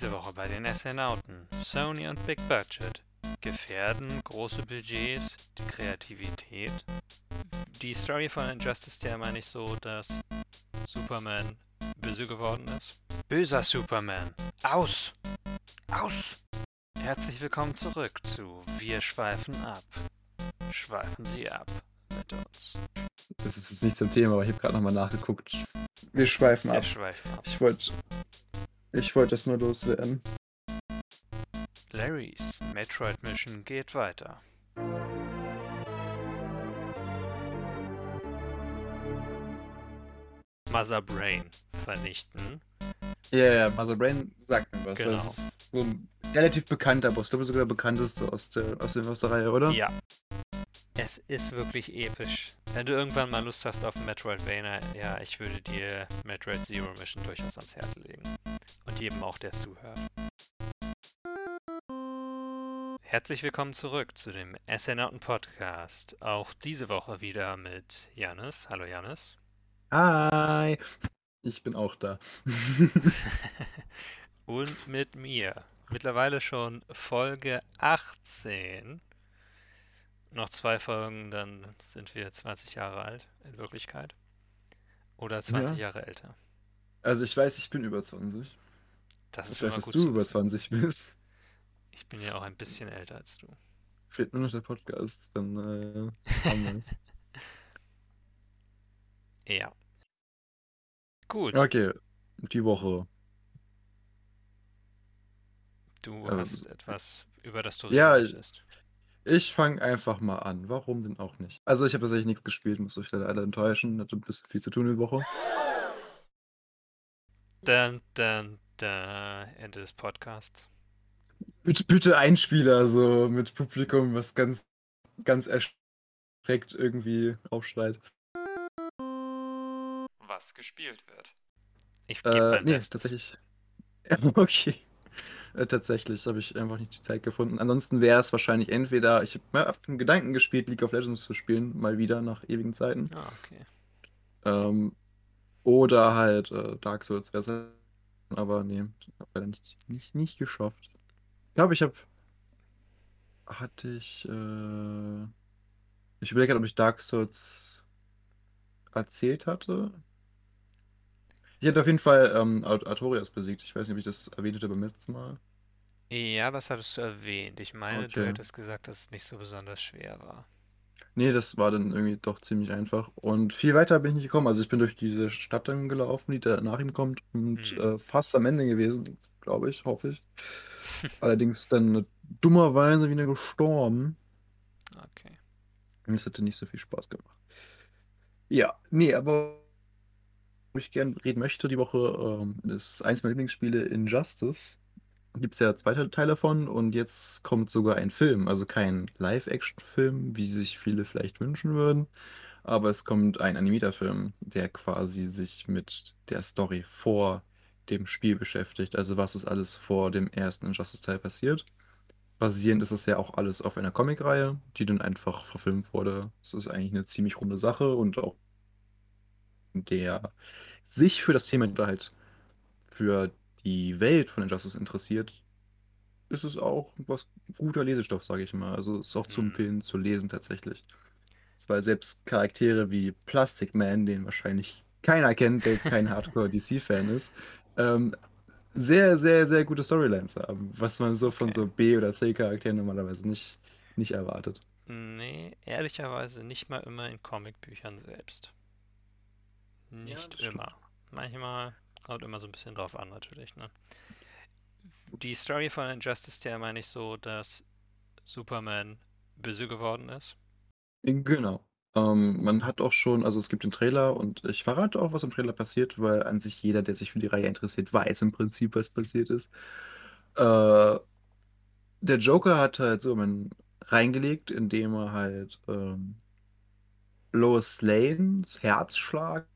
Diese Woche bei den Astronauten. Sony und Big Budget. Gefährden große Budgets die Kreativität? Die Story von Injustice, der meine ich so, dass Superman böse geworden ist. Böser Superman. Aus! Aus! Herzlich willkommen zurück zu Wir schweifen ab. Schweifen Sie ab mit uns. Das ist jetzt nicht zum Thema, aber ich habe gerade nochmal nachgeguckt. Wir schweifen Wir ab. schweifen ab. Ich wollte ich wollt das nur loswerden. Larrys Metroid Mission geht weiter. Mother Brain vernichten. Ja, ja, Mother Brain sagt mir was. Genau. Das ist so ein relativ bekannter Boss. Ich glaube sogar der bekannteste aus der, aus der Reihe, oder? Ja. Es ist wirklich episch. Wenn du irgendwann mal Lust hast auf Metroidvania, ja, ich würde dir Metroid Zero Mission durchaus ans Herz legen. Und jedem auch, der zuhört. Herzlich willkommen zurück zu dem SNauten Podcast. Auch diese Woche wieder mit Janis. Hallo Janis. Hi! Ich bin auch da. Und mit mir. Mittlerweile schon Folge 18. Noch zwei Folgen, dann sind wir 20 Jahre alt in Wirklichkeit. Oder 20 Ja. Jahre älter. Also ich weiß, ich bin über 20. Das ist Ich weiß, dass du über wissen. 20 bist. Ich bin ja auch ein bisschen älter als du. Fehlt nur noch der Podcast, dann äh, haben wir es. Ja. Gut, Okay, die Woche. du ähm, hast etwas, über das du ja, möchtest. Ich fange einfach mal an. Warum denn auch nicht? Also ich habe tatsächlich nichts gespielt, muss euch leider alle enttäuschen. Hatte ein bisschen viel zu tun die Woche. Dann, dann, dann, Ende des Podcasts. Bitte, bitte Einspieler, so mit Publikum, was ganz, ganz erschreckt irgendwie aufschreit. was gespielt wird. Ich gebe Äh, nee, tatsächlich. okay. Äh, tatsächlich habe ich einfach nicht die Zeit gefunden. Ansonsten wäre es wahrscheinlich entweder, ich habe mal auf den Gedanken gespielt, League of Legends zu spielen, mal wieder nach ewigen Zeiten. Ah, okay. Ähm, oder halt äh, Dark Souls wäre es. Aber nee, habe nicht, nicht, nicht geschafft. Ich glaube, ich habe. Hatte ich. Äh, ich überlege gerade, ob ich Dark Souls erzählt hatte. Ich hatte auf jeden Fall ähm, Art- Artorias besiegt. Ich weiß nicht, ob ich das erwähnt hatte beim letzten Mal. Ja, das hattest du erwähnt. Ich meine, du Okay. hättest gesagt, dass es nicht so besonders schwer war. Nee, das war dann irgendwie doch ziemlich einfach. Und viel weiter bin ich nicht gekommen. Also ich bin durch diese Stadt dann gelaufen, die da nach ihm kommt und Hm. äh, fast am Ende gewesen, glaube ich, hoffe ich. Allerdings dann dummerweise wieder gestorben. Okay. Und es hätte nicht so viel Spaß gemacht. Ja, nee, aber ich gern reden möchte die Woche, ähm, ist eins meiner Lieblingsspiele Injustice. Gibt es ja zwei Teile von und jetzt kommt sogar ein Film. Also kein Live-Action-Film, wie sich viele vielleicht wünschen würden. Aber es kommt ein animierter Film, der quasi sich mit der Story vor dem Spiel beschäftigt. Also was ist alles vor dem ersten Injustice-Teil passiert. Basierend ist das ja auch alles auf einer Comicreihe, die dann einfach verfilmt wurde. Es ist eigentlich eine ziemlich runde Sache und auch der sich für das Thema oder halt für die Welt von Injustice interessiert, ist es auch was guter Lesestoff, sage ich mal. Also ist auch zu Hm. empfehlen zu lesen tatsächlich. Weil selbst Charaktere wie Plastic Man, den wahrscheinlich keiner kennt, der kein Hardcore-DC-Fan ist, ähm, sehr, sehr, sehr gute Storylines haben, was man so von Okay. so B- oder C-Charakteren normalerweise nicht, nicht erwartet. Nee, ehrlicherweise nicht mal immer in Comicbüchern selbst. Nicht das stimmt. immer. Manchmal kommt immer so ein bisschen drauf an, natürlich, ne? Die Story von Injustice, der meine ich so, dass Superman böse geworden ist. Genau. Ähm, man hat auch schon, also es gibt den Trailer und ich verrate auch, was im Trailer passiert, weil an sich jeder, der sich für die Reihe interessiert, weiß im Prinzip, was passiert ist. Äh, der Joker hat halt Superman reingelegt, indem er halt ähm, Lois Lanes Herzschlag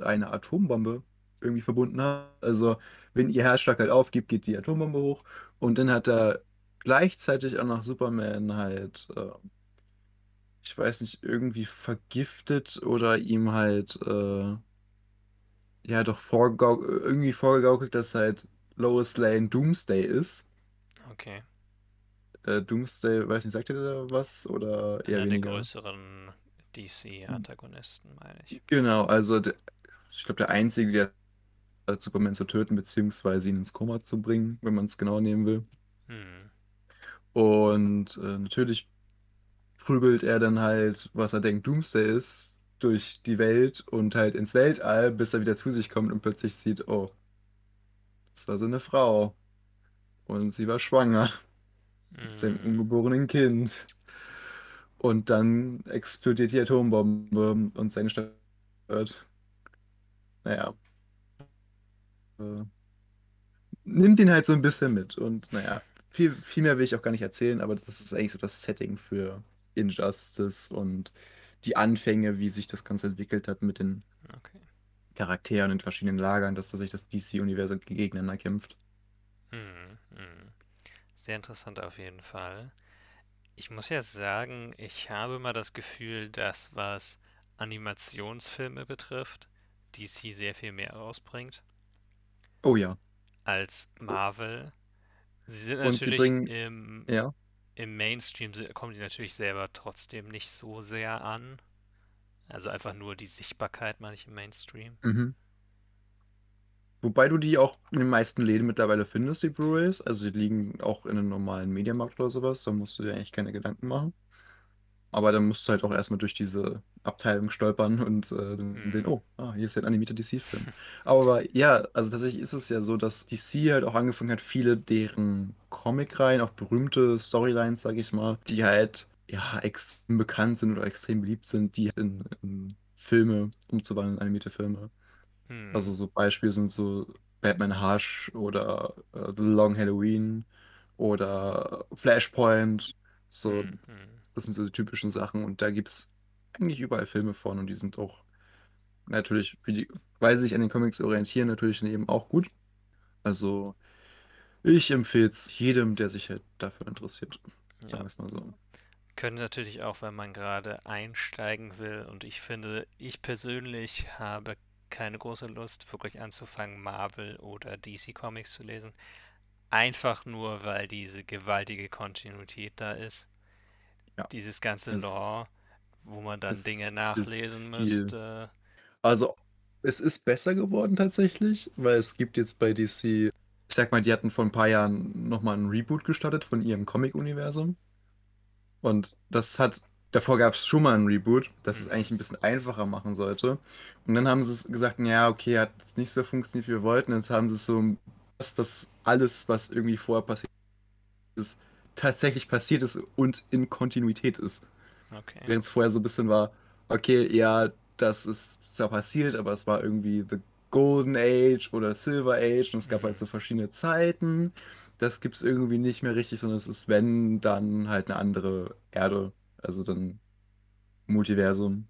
eine Atombombe irgendwie verbunden hat. Also, wenn ihr Herzschlag halt aufgibt, geht die Atombombe hoch. Und dann hat er gleichzeitig auch noch Superman halt, äh, ich weiß nicht, irgendwie vergiftet oder ihm halt, äh, ja, doch vorgau irgendwie vorgegaukelt, dass halt Lois Lane Doomsday ist. Okay. Äh, Doomsday, weiß nicht, sagt ihr da was oder eher Einer der weniger? größeren DC-Antagonisten, meine ich. Genau, also der, ich glaube, der Einzige, der hat, Superman zu töten, beziehungsweise ihn ins Koma zu bringen, wenn man es genau nehmen will. Hm. Und äh, natürlich prügelt er dann halt, was er denkt, Doomsday ist, durch die Welt und halt ins Weltall, bis er wieder zu sich kommt und plötzlich sieht, oh, das war so eine Frau. Und sie war schwanger mit seinem Hm. ungeborenen Kind. Und dann explodiert die Atombombe und seine Stadt wird. Naja. Äh, nimmt ihn halt so ein bisschen mit. Und naja, viel, viel mehr will ich auch gar nicht erzählen, aber das ist eigentlich so das Setting für Injustice und die Anfänge, wie sich das Ganze entwickelt hat mit den Okay. Charakteren in verschiedenen Lagern, dass da sich das DC-Universum gegeneinander kämpft. Hm. Hm. Sehr interessant auf jeden Fall. Ich muss ja sagen, ich habe immer das Gefühl, dass was Animationsfilme betrifft, DC sehr viel mehr rausbringt Oh ja. als Marvel. Sie sind Und sie natürlich bringen, im, ja. im Mainstream, kommen die natürlich selber trotzdem nicht so sehr an. Also einfach nur die Sichtbarkeit, meine ich, im Mainstream. Mhm. Wobei du die auch in den meisten Läden mittlerweile findest, die Blu-rays. Also die liegen auch in einem normalen Mediamarkt oder sowas. Da musst du dir eigentlich keine Gedanken machen. Aber dann musst du halt auch erstmal durch diese Abteilung stolpern und äh, dann sehen, Hm. oh, ah, hier ist ja ein animierter DC-Film. Aber ja, also tatsächlich ist es ja so, dass DC halt auch angefangen hat, viele deren Comic-Reihen, auch berühmte Storylines, sag ich mal, die halt ja extrem bekannt sind oder extrem beliebt sind, die in, in Filme umzuwandeln, animierte Filme. Also Hm. so Beispiele sind so Batman Hush oder äh, The Long Halloween oder Flashpoint. So, Hm. Hm. das sind so die typischen Sachen und da gibt es eigentlich überall Filme von und die sind auch natürlich, wie die, weil sie sich an den Comics orientieren, natürlich eben auch gut. Also ich empfehle es jedem, der sich halt dafür interessiert. Sagen Ja. wir es mal so. Könnte natürlich auch, wenn man gerade einsteigen will. Und ich finde, ich persönlich habe keine große Lust, wirklich anzufangen, Marvel oder DC Comics zu lesen. Einfach nur, weil diese gewaltige Kontinuität da ist. Ja, Dieses ganze es, Lore, wo man dann es Dinge nachlesen müsste. Also, es ist besser geworden tatsächlich, weil es gibt jetzt bei DC, ich sag mal, die hatten vor ein paar Jahren nochmal einen Reboot gestartet von ihrem Comic-Universum. Und das hat, davor gab es schon mal einen Reboot, das es Mhm. eigentlich ein bisschen einfacher machen sollte. Und dann haben sie es gesagt, ja, okay, hat jetzt nicht so funktioniert, wie wir wollten. Jetzt haben sie es so, dass das alles, was irgendwie vorher passiert ist, tatsächlich passiert ist und in Kontinuität ist. Okay. Während es vorher so ein bisschen war, okay, ja, das ist zwar passiert, aber es war irgendwie The Golden Age oder Silver Age und es gab halt Mhm. so verschiedene Zeiten. Das gibt es irgendwie nicht mehr richtig, sondern es ist, wenn, dann halt eine andere Erde. Also dann Multiversum,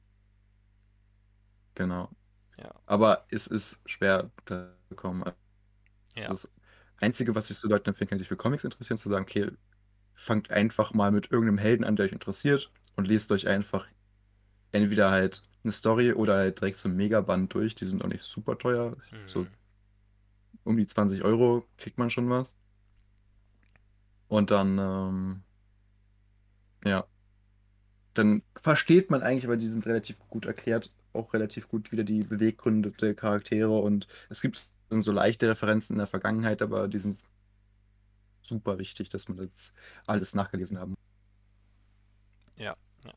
genau. Ja. Aber es ist schwer da zu kommen. Also Ja. das Einzige, was ich so Leuten empfehlen kann, die sich für Comics interessieren, zu sagen, okay, fangt einfach mal mit irgendeinem Helden an, der euch interessiert und lest euch einfach entweder halt eine Story oder halt direkt so ein Megaband durch. Die sind auch nicht super teuer. So Mhm. um die 20 Euro kriegt man schon was. Und dann, ähm, ja, dann versteht man eigentlich, weil die sind relativ gut erklärt, auch relativ gut wieder die Beweggründe der Charaktere und es gibt dann so leichte Referenzen in der Vergangenheit, aber die sind super wichtig, dass man jetzt alles nachgelesen haben. Ja. Ja.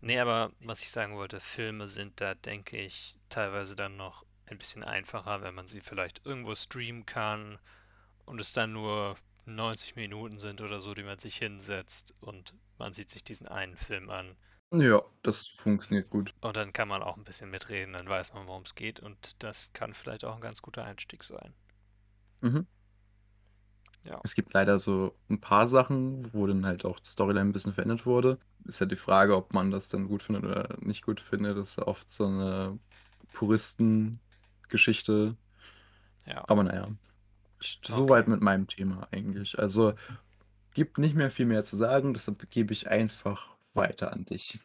Nee, aber was ich sagen wollte, Filme sind da, denke ich, teilweise dann noch ein bisschen einfacher, wenn man sie vielleicht irgendwo streamen kann und es dann nur 90 Minuten sind oder so, die man sich hinsetzt und man sieht sich diesen einen Film an. Ja, das funktioniert gut. Und dann kann man auch ein bisschen mitreden, dann weiß man, worum es geht und das kann vielleicht auch ein ganz guter Einstieg sein. Mhm. Ja. Es gibt leider so ein paar Sachen, wo dann halt auch die Storyline ein bisschen verändert wurde. Ist ja die Frage, ob man das dann gut findet oder nicht gut findet. Das ist ja oft so eine Puristengeschichte. Ja. Aber naja, soweit Okay. mit meinem Thema eigentlich. Also gibt nicht mehr viel mehr zu sagen, deshalb gebe ich einfach weiter an dich.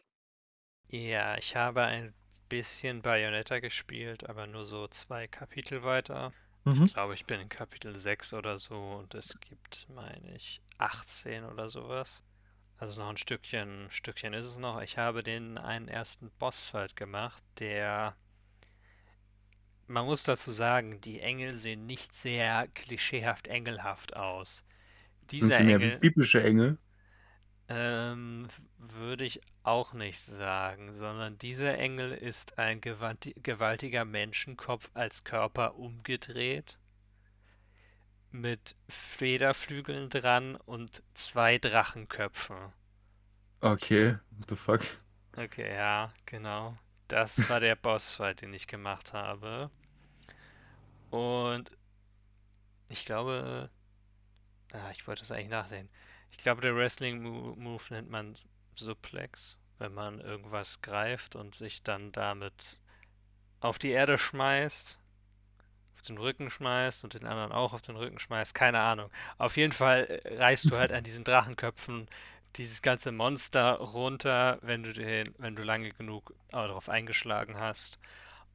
Ja, ich habe ein bisschen Bayonetta gespielt, aber nur so zwei Kapitel weiter. Mhm. Ich glaube, ich bin in Kapitel 6 oder so und es gibt, meine ich, 18 oder sowas. Also noch ein Stückchen, Stückchen ist es noch. Ich habe den einen ersten Bossfight gemacht, der, man muss dazu sagen, die Engel sehen nicht sehr klischeehaft engelhaft aus. Sind Dieser sie mehr wie Engel, biblische Engel? ähm, würde ich auch nicht sagen, sondern dieser Engel ist ein gewalti- gewaltiger Menschenkopf als Körper umgedreht, mit Federflügeln dran und zwei Drachenköpfen. Okay, what the fuck? Okay, ja, genau. Das war der Bossfight, den ich gemacht habe. Und ich glaube, ah, ich wollte es eigentlich nachsehen. Ich glaube, der Wrestling-Move nennt man Suplex, wenn man irgendwas greift und sich dann damit auf die Erde schmeißt, auf den Rücken schmeißt und den anderen auch auf den Rücken schmeißt. Keine Ahnung. Auf jeden Fall äh, reißt du halt an diesen Drachenköpfen dieses ganze Monster runter, wenn du den, wenn du lange genug äh, darauf eingeschlagen hast.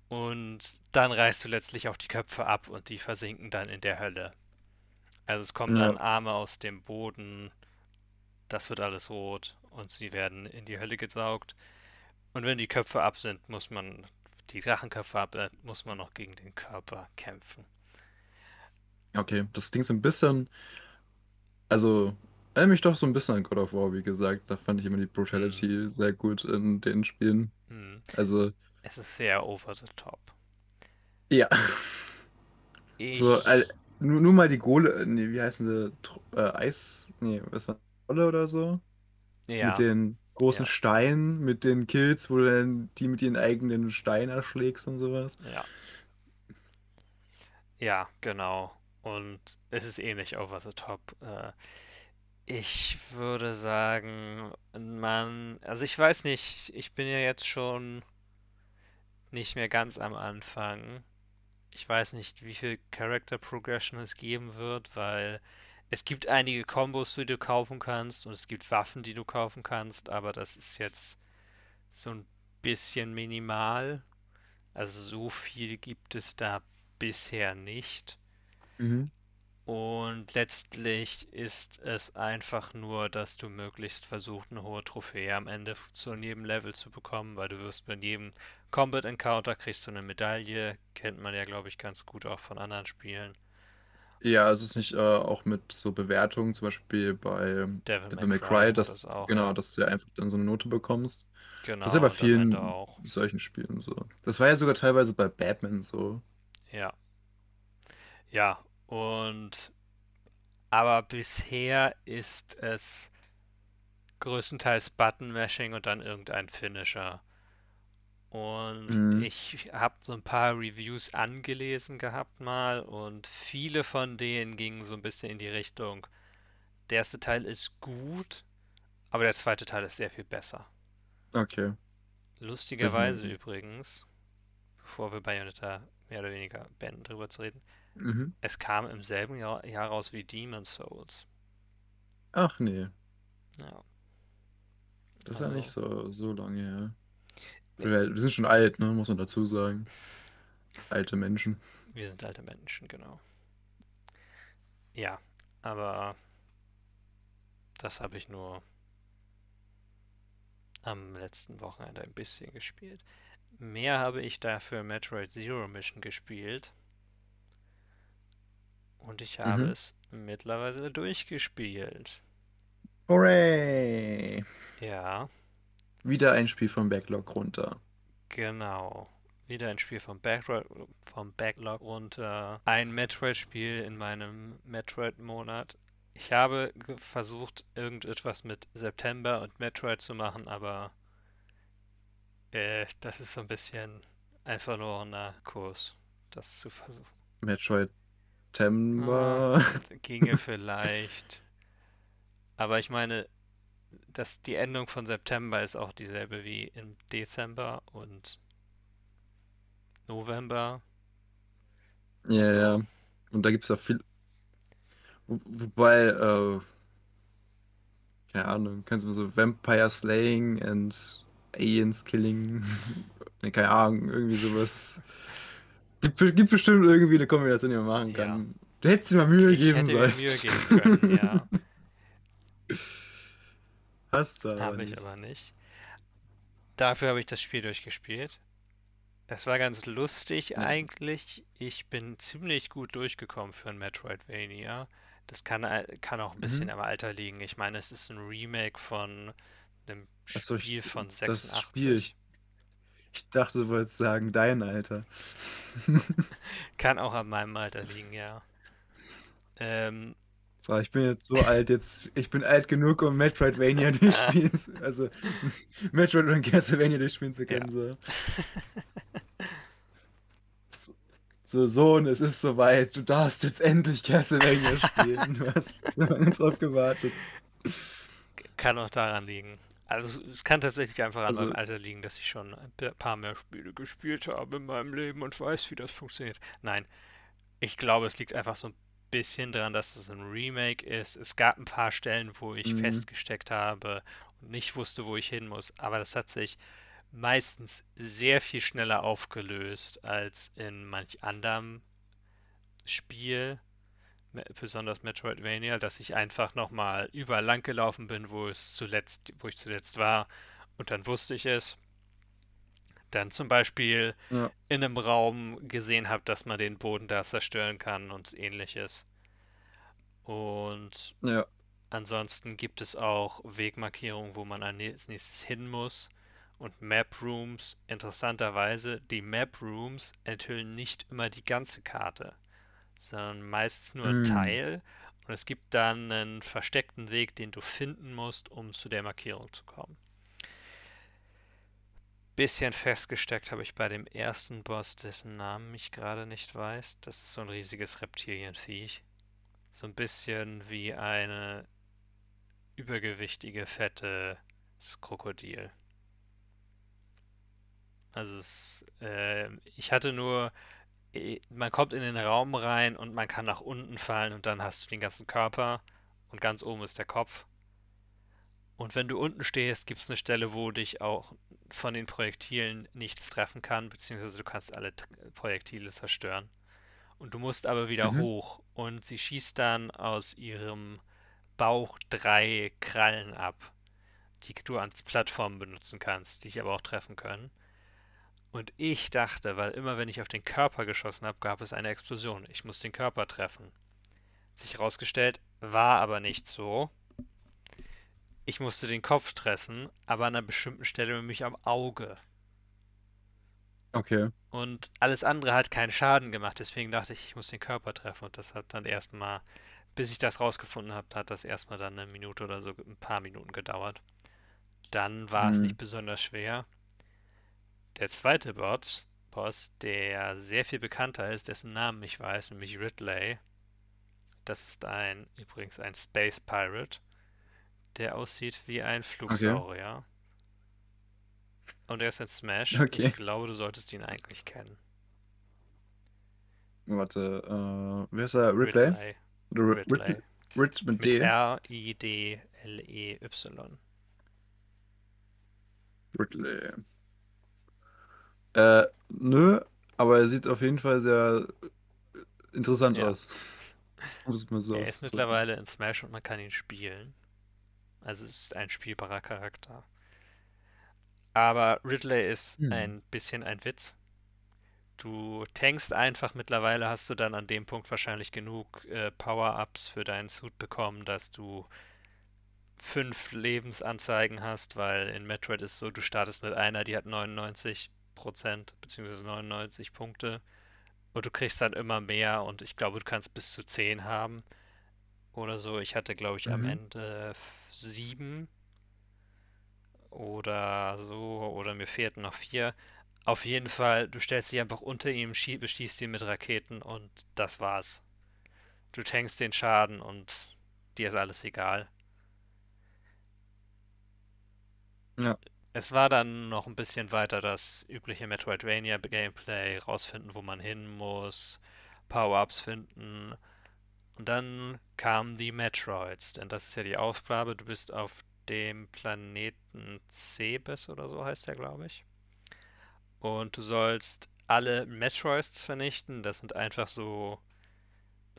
Und dann reißt du letztlich auch die Köpfe ab und die versinken dann in der Hölle. Also es kommen dann Ja, Arme aus dem Boden, das wird alles rot und sie werden in die Hölle gesaugt. Und wenn die Köpfe ab sind, muss man, die Drachenköpfe ab, äh, muss man noch gegen den Körper kämpfen. okay. Das klingt so ein bisschen, also, erinnert mich doch so ein bisschen an God of War, wie gesagt. Da fand ich immer die Brutality sehr gut in den Spielen. hm. Also, Es ist sehr over the top. ja. So, äh, Ich, nur, nur mal die Gole, nee, wie heißen sie? Äh, Eis, nee, was war Trolle oder so? Mit ja, den großen ja, Steinen, mit den Kills, wo du dann die mit ihren eigenen Steinen erschlägst und sowas. ja, ja, genau. Und es ist ähnlich over the top. Äh, ich würde sagen, man, also ich weiß nicht, ich bin ja jetzt schon nicht mehr ganz am Anfang. Ich weiß nicht, wie viel Character Progression es geben wird, weil es gibt einige Kombos, die du kaufen kannst und es gibt Waffen, die du kaufen kannst, aber das ist jetzt so ein bisschen minimal. Also so viel gibt es da bisher nicht. Mhm. Und letztlich ist es einfach nur, dass du möglichst versuchst, eine hohe Trophäe am Ende zu jedem Level zu bekommen, weil du wirst bei jedem Combat Encounter kriegst du eine Medaille, kennt man ja, glaube ich, ganz gut auch von anderen Spielen. Ja, es ist nicht äh, auch mit so Bewertungen, zum Beispiel bei Devil Devil May Cry hat das dass, auch, genau, ja. dass du ja einfach dann so eine Note bekommst. Das ist ja Genau, bei vielen solchen Spielen so. Das war ja sogar teilweise bei Batman so. Ja, ja. Und aber bisher ist es größtenteils Button-Mashing und dann irgendein Finisher. Und Mhm. ich habe so ein paar Reviews angelesen gehabt mal und viele von denen gingen so ein bisschen in die Richtung, der erste Teil ist gut, aber der zweite Teil ist sehr viel besser. Okay. Lustigerweise sehen. übrigens, bevor wir Bayonetta mehr oder weniger beenden, drüber zu reden, Mhm. es kam im selben Jahr, Jahr raus wie Demon's Souls. Ach nee, Ja, das ist ja nicht also, so, so lange her. nee, Wir, wir sind schon alt, ne, muss man dazu sagen. Alte Menschen. wir sind alte Menschen, genau. Ja, aber das habe ich nur am letzten Wochenende ein bisschen gespielt. Mehr habe ich dafür Metroid Zero Mission gespielt und ich habe Mhm. es mittlerweile durchgespielt. Hooray! Ja, Wieder ein Spiel vom Backlog runter. genau. Wieder ein Spiel vom Backlog, vom Backlog runter. Ein Metroid-Spiel in meinem Metroid-Monat. Ich habe versucht, irgendetwas mit September und Metroid zu machen, aber äh, das ist so ein bisschen ein verlorener Kurs, das zu versuchen. Metroid Ah, Timber. ginge vielleicht. Aber ich meine, dass die Endung von September ist auch dieselbe wie im Dezember und November. Ja, Also, ja. Und da gibt es ja viel. Wo, wobei, äh, keine Ahnung, kannst du so Vampire Slaying and Aliens Killing. Keine Ahnung, irgendwie sowas. Gibt, gibt bestimmt irgendwie eine Kombination, die man machen Ja. kann. Du hättest dir mal Mühe Ich geben hätte sollen. Mühe geben können, ja. Hast du aber Habe ich aber nicht. Dafür habe ich das Spiel durchgespielt. Es war ganz lustig Ja. eigentlich. Ich bin ziemlich gut durchgekommen für ein Metroidvania. Das kann, al- kann auch ein bisschen Mhm. am Alter liegen. Ich meine, es ist ein Remake von einem Achso, ich, Spiel von das 86. Spiel, ich, ich dachte, du wolltest sagen, dein Alter. Kann auch an meinem Alter liegen, ja. Ähm, So, ich bin jetzt so alt, jetzt, ich bin alt genug, um Metroidvania durchspielen zu, also Metroid und Castlevania durchspielen zu Ja. können. So. so, Sohn, es ist soweit, du darfst jetzt endlich Castlevania spielen. Du hast lange drauf gewartet. kann auch daran liegen. Also es kann tatsächlich einfach an Also- meinem Alter liegen, dass ich schon ein pa- paar mehr Spiele gespielt habe in meinem Leben und weiß, wie das funktioniert. Nein, ich glaube, es liegt einfach so ein bisschen daran, dass es ein Remake ist. Es gab ein paar Stellen, wo ich Mhm. festgesteckt habe und nicht wusste, wo ich hin muss, aber das hat sich meistens sehr viel schneller aufgelöst als in manch anderem Spiel, besonders Metroidvania, dass ich einfach nochmal überall lang gelaufen bin, wo es zuletzt, wo ich zuletzt war, und dann wusste ich es. Dann zum Beispiel Ja. in einem Raum gesehen habe, dass man den Boden da zerstören kann und ähnliches. Und Ja. ansonsten gibt es auch Wegmarkierungen, wo man als nächstes hin muss. Und Map Rooms, interessanterweise, die Map Rooms enthüllen nicht immer die ganze Karte, sondern meistens nur ein Mm. Teil. Und es gibt dann einen versteckten Weg, den du finden musst, um zu der Markierung zu kommen. Bisschen festgesteckt habe ich bei dem ersten Boss, dessen Namen ich gerade nicht weiß. Das ist so ein riesiges Reptilienviech. So ein bisschen wie eine übergewichtige, fette Krokodil. Also es, äh, ich hatte nur, man kommt in den Raum rein und man kann nach unten fallen und dann hast du den ganzen Körper und ganz oben ist der Kopf. Und wenn du unten stehst, gibt es eine Stelle, wo dich auch von den Projektilen nichts treffen kann, beziehungsweise du kannst alle Projektile zerstören. Und du musst aber wieder Mhm. hoch. Und sie schießt dann aus ihrem Bauch drei Krallen ab, die du als Plattform benutzen kannst, die dich aber auch treffen können. Und ich dachte, weil immer wenn ich auf den Körper geschossen habe, gab es eine Explosion. Ich muss den Körper treffen. Hat sich herausgestellt, war aber nicht so. Ich musste den Kopf treffen, aber an einer bestimmten Stelle nämlich am Auge. Okay. Und alles andere hat keinen Schaden gemacht, deswegen dachte ich, ich muss den Körper treffen. Und das hat dann erstmal, bis ich das rausgefunden habe, hat das erstmal dann eine Minute oder so, ein paar Minuten gedauert. Dann war es Mhm. nicht besonders schwer. Der zweite Boss, Boss, der sehr viel bekannter ist, dessen Namen ich weiß, nämlich Ridley. Das ist ein, übrigens ein Space Pirate, der aussieht wie ein Flugsaurier. Und er ist in Smash. Okay. Ich glaube, du solltest ihn eigentlich kennen. Warte, äh, wer ist er? Ridley? Ridley. Ridley? Rid mit Mit D? R-I-D-L-E-Y. Ridley. Äh, nö, aber er sieht auf jeden Fall sehr interessant Ja. aus. So Er ist mittlerweile in Smash und man kann ihn spielen. Also es ist ein spielbarer Charakter. Aber Ridley ist Hm. ein bisschen ein Witz. Du tankst einfach, mittlerweile hast du dann an dem Punkt wahrscheinlich genug äh, Power-Ups für deinen Suit bekommen, dass du fünf Lebensanzeigen hast, weil in Metroid ist es so, du startest mit einer, die hat 99% bzw. 99 Punkte und du kriegst dann immer mehr und ich glaube, du kannst bis zu 10 haben oder so. Ich hatte, glaube ich, am Mhm. Ende f- sieben oder so oder mir fehlten noch vier. Auf jeden Fall, du stellst dich einfach unter ihm, schie- beschießt ihn mit Raketen und das war's. Du tankst den Schaden und dir ist alles egal. Ja. Es war dann noch ein bisschen weiter das übliche Metroidvania-Gameplay, rausfinden, wo man hin muss, Power-Ups finden. Und dann kamen die Metroids, denn das ist ja die Aufgabe. Du bist auf dem Planeten Cebes oder so heißt der, glaube ich. Und du sollst alle Metroids vernichten. Das sind einfach so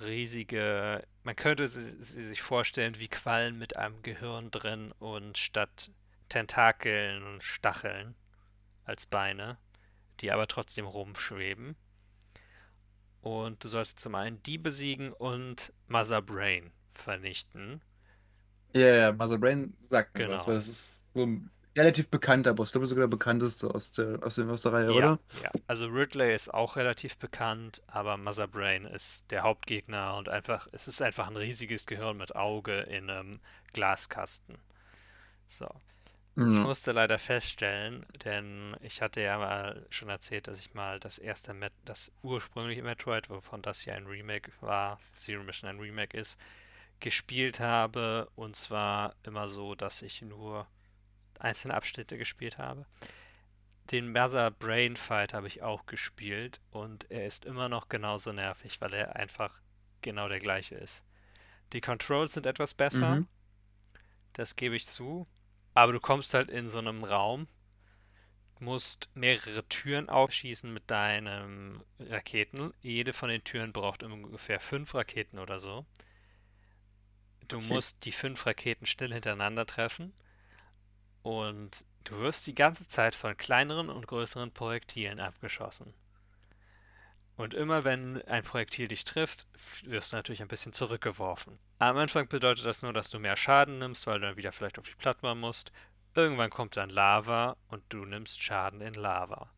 riesige, man könnte sie, sie sich vorstellen wie Quallen mit einem Gehirn drin und statt Tentakeln und Stacheln als Beine, die aber trotzdem rumschweben. Und du sollst zum einen die besiegen und Mother Brain vernichten. Ja, ja, Mother Brain sagt Genau. was, weil das ist so ein relativ bekannter Boss. Ich glaube sogar der bekannteste aus der, aus der, aus der Reihe, Ja, oder? ja. Also Ridley ist auch relativ bekannt, aber Mother Brain ist der Hauptgegner und einfach, es ist einfach ein riesiges Gehirn mit Auge in einem Glaskasten. So. Ich musste leider feststellen, denn ich hatte ja mal schon erzählt, dass ich mal das erste, Met das ursprüngliche Metroid, wovon das ja ein Remake war, Zero Mission ein Remake ist, gespielt habe. Und zwar immer so, dass ich nur einzelne Abschnitte gespielt habe. Den Mother Brain Fight habe ich auch gespielt und er ist immer noch genauso nervig, weil er einfach genau der gleiche ist. Die Controls sind etwas besser, Mhm. das gebe ich zu. Aber du kommst halt in so einem Raum, musst mehrere Türen aufschießen mit deinen Raketen. Jede von den Türen braucht ungefähr fünf Raketen oder so. Du Okay. musst die fünf Raketen schnell hintereinander treffen. Und du wirst die ganze Zeit von kleineren und größeren Projektilen abgeschossen. Und immer wenn ein Projektil dich trifft, wirst du natürlich ein bisschen zurückgeworfen. Am Anfang bedeutet das nur, dass du mehr Schaden nimmst, weil du dann wieder vielleicht auf die Plattform musst. Irgendwann kommt dann Lava und du nimmst Schaden in Lava.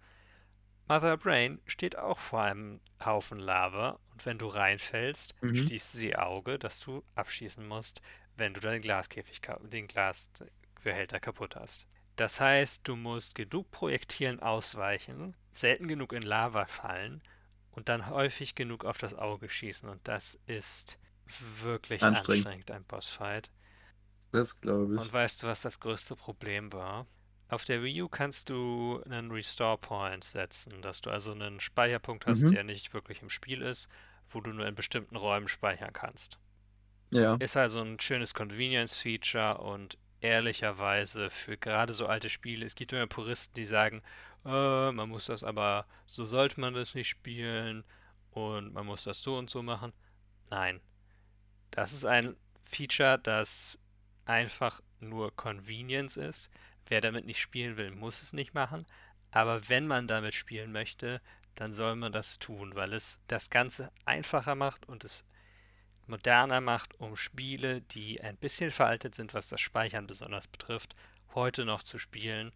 Mother Brain steht auch vor einem Haufen Lava und wenn du reinfällst, Mhm. schließt sie Auge, dass du abschießen musst, wenn du deinen Glaskäfig, den Glasbehälter kaputt hast. Das heißt, du musst genug Projektilen ausweichen, selten genug in Lava fallen und dann häufig genug auf das Auge schießen. Und das ist wirklich Anstrengend. anstrengend, ein Bossfight. Das glaube ich. Und weißt du, was das größte Problem war? Auf der Wii U kannst du einen Restore Point setzen, dass du also einen Speicherpunkt hast, Mhm. der nicht wirklich im Spiel ist, wo du nur in bestimmten Räumen speichern kannst. Ja. Ist also ein schönes Convenience-Feature und ehrlicherweise für gerade so alte Spiele, es gibt immer Puristen, die sagen, äh, man muss das aber, so sollte man das nicht spielen und man muss das so und so machen. Nein, das ist ein Feature, das einfach nur Convenience ist. Wer damit nicht spielen will, muss es nicht machen. Aber wenn man damit spielen möchte, dann soll man das tun, weil es das Ganze einfacher macht und es moderner macht, um Spiele, die ein bisschen veraltet sind, was das Speichern besonders betrifft, heute noch zu spielen.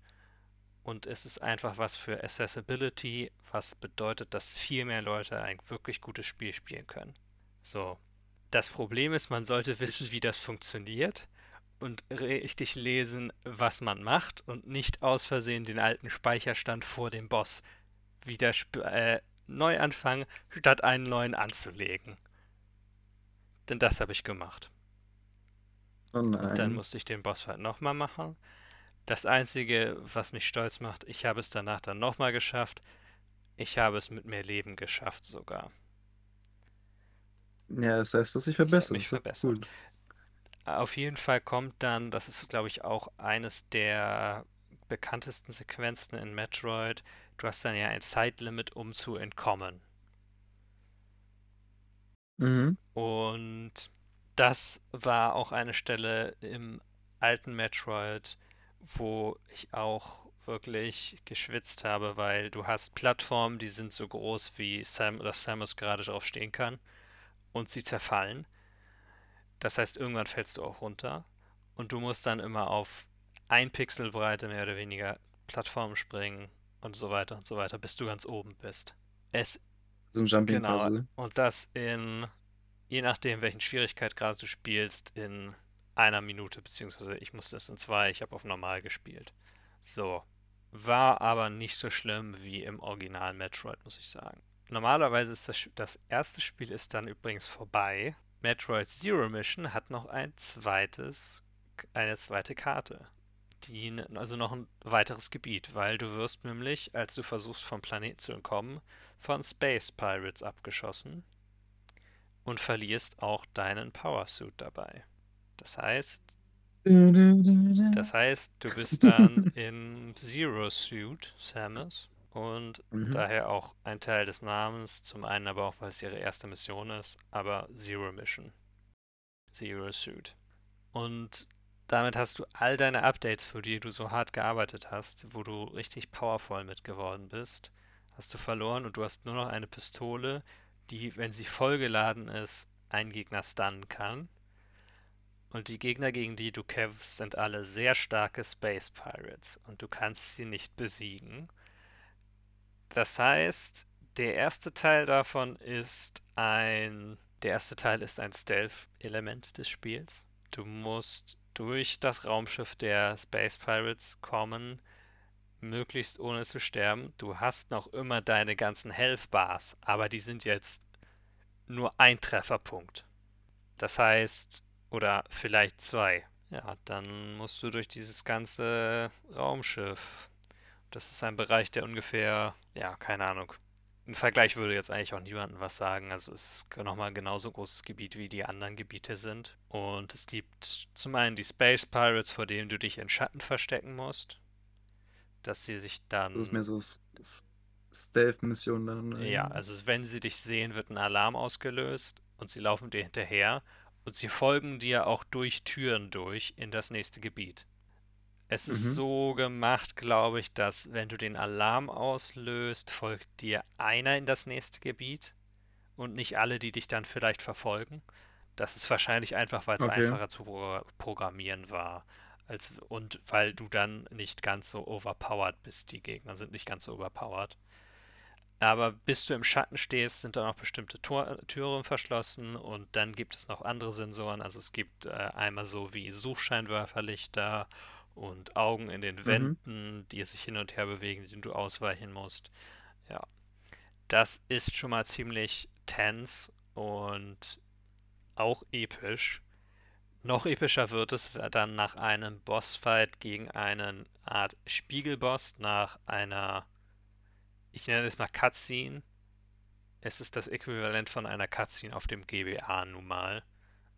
Und es ist einfach was für Accessibility, was bedeutet, dass viel mehr Leute ein wirklich gutes Spiel spielen können. So. Das Problem ist, man sollte wissen, wie das funktioniert und richtig lesen, was man macht und nicht aus Versehen den alten Speicherstand vor dem Boss wieder äh, neu anfangen, statt einen neuen anzulegen. Denn das habe ich gemacht. Oh Und dann musste ich den Bossfight nochmal machen. Das Einzige, was mich stolz macht, ich habe es danach dann nochmal geschafft. Ich habe es mit mehr Leben geschafft sogar. Ja, das heißt, dass ich verbessert. mich verbessert. gut. Auf jeden Fall kommt dann, das ist glaube ich auch eines der bekanntesten Sequenzen in Metroid, du hast dann ja ein Zeitlimit, um zu entkommen. Mhm. Und das war auch eine Stelle im alten Metroid, wo ich auch wirklich geschwitzt habe, weil du hast Plattformen, die sind so groß wie Sam, dass Samus gerade drauf stehen kann und sie zerfallen. Das heißt, irgendwann fällst du auch runter und du musst dann immer auf ein Pixel Breite mehr oder weniger Plattformen springen und so weiter und so weiter, bis du ganz oben bist. Es So ein Jumping Genau, Puzzle. und das in, je nachdem, welchen Schwierigkeitsgrad du spielst, in einer Minute, beziehungsweise ich musste es in zwei, ich habe auf normal gespielt. So, war aber nicht so schlimm wie im Original Metroid, muss ich sagen. Normalerweise ist das, das erste Spiel ist dann übrigens vorbei. Metroid Zero Mission hat noch ein zweites, eine zweite Karte. Die, also noch ein weiteres Gebiet, weil du wirst nämlich, als du versuchst vom Planeten zu entkommen, von Space Pirates abgeschossen und verlierst auch deinen Power Suit dabei. Das heißt, das heißt, du bist dann in Zero Suit, Samus, und Mhm. daher auch ein Teil des Namens. Zum einen aber auch, weil es ihre erste Mission ist, aber Zero Mission. Zero Suit. Und damit hast du all deine Updates, für die du so hart gearbeitet hast, wo du richtig powervoll mit geworden bist, hast du verloren und du hast nur noch eine Pistole, die, wenn sie vollgeladen ist, einen Gegner stunnen kann. Und die Gegner, gegen die du kämpfst, sind alle sehr starke Space Pirates und du kannst sie nicht besiegen. Das heißt, der erste Teil davon ist ein. Der erste Teil ist ein Stealth-Element des Spiels. Du musst durch das Raumschiff der Space Pirates kommen, möglichst ohne zu sterben. Du hast noch immer deine ganzen Health Bars, aber die sind jetzt nur ein Trefferpunkt. Das heißt, oder vielleicht zwei. Ja, dann musst du durch dieses ganze Raumschiff. Das ist ein Bereich, der ungefähr, ja, keine Ahnung. Im Vergleich würde jetzt eigentlich auch niemandem was sagen. Also es ist nochmal genauso großes Gebiet, wie die anderen Gebiete sind. Und es gibt zum einen die Space Pirates, vor denen du dich in Schatten verstecken musst. Dass sie sich dann. Das ist mehr so Stealth-Mission dann. äh, Ja, also wenn sie dich sehen, wird ein Alarm ausgelöst und sie laufen dir hinterher und sie folgen dir auch durch Türen durch in das nächste Gebiet. Es ist Mhm. so gemacht, glaube ich, dass wenn du den Alarm auslöst, folgt dir einer in das nächste Gebiet und nicht alle, die dich dann vielleicht verfolgen. Das ist wahrscheinlich einfach, weil es Okay. einfacher zu pro- programmieren war. Als, und weil du dann nicht ganz so overpowered bist. Die Gegner sind nicht ganz so overpowered. Aber bis du im Schatten stehst, sind da noch bestimmte Tor Türen verschlossen und dann gibt es noch andere Sensoren. Also es gibt äh, einmal so wie Suchscheinwerferlichter und Augen in den Mhm. Wänden, die sich hin und her bewegen, denen du ausweichen musst. Ja, das ist schon mal ziemlich tense und auch episch. Noch epischer wird es dann nach einem Bossfight gegen einen Art Spiegelboss, nach einer, ich nenne es mal Cutscene. Es ist das Äquivalent von einer Cutscene auf dem GBA nun mal.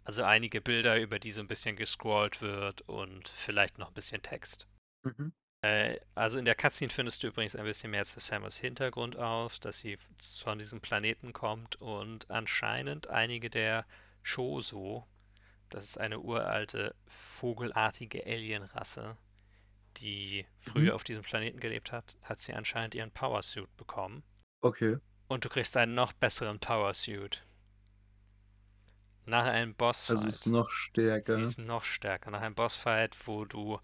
Also einige Bilder, über die so ein bisschen gescrollt wird und vielleicht noch ein bisschen Text. Mhm. Äh, also in der Cutscene findest du übrigens ein bisschen mehr zu Samus Hintergrund auf, dass sie von diesem Planeten kommt und anscheinend einige der Choso, das ist eine uralte vogelartige Alienrasse, die früher Mhm. auf diesem Planeten gelebt hat, hat sie anscheinend ihren Powersuit bekommen. Okay. Und du kriegst einen noch besseren Powersuit. Nach einem Bossfight. Also ist noch stärker. Sie ist noch stärker. Nach einem Bossfight, wo du.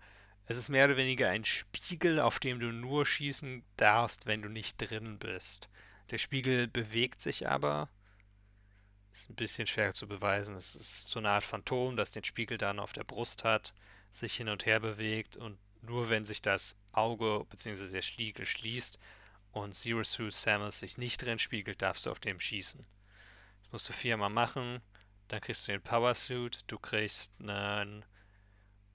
Es ist mehr oder weniger ein Spiegel, auf dem du nur schießen darfst, wenn du nicht drin bist. Der Spiegel bewegt sich aber. Ist ein bisschen schwer zu beweisen. Es ist so eine Art Phantom, das den Spiegel dann auf der Brust hat, sich hin und her bewegt und nur wenn sich das Auge bzw. der Spiegel schließt und Zero Suit Samus sich nicht drin spiegelt, darfst du auf dem schießen. Das musst du viermal machen. Dann kriegst du den Power Suit, du kriegst einen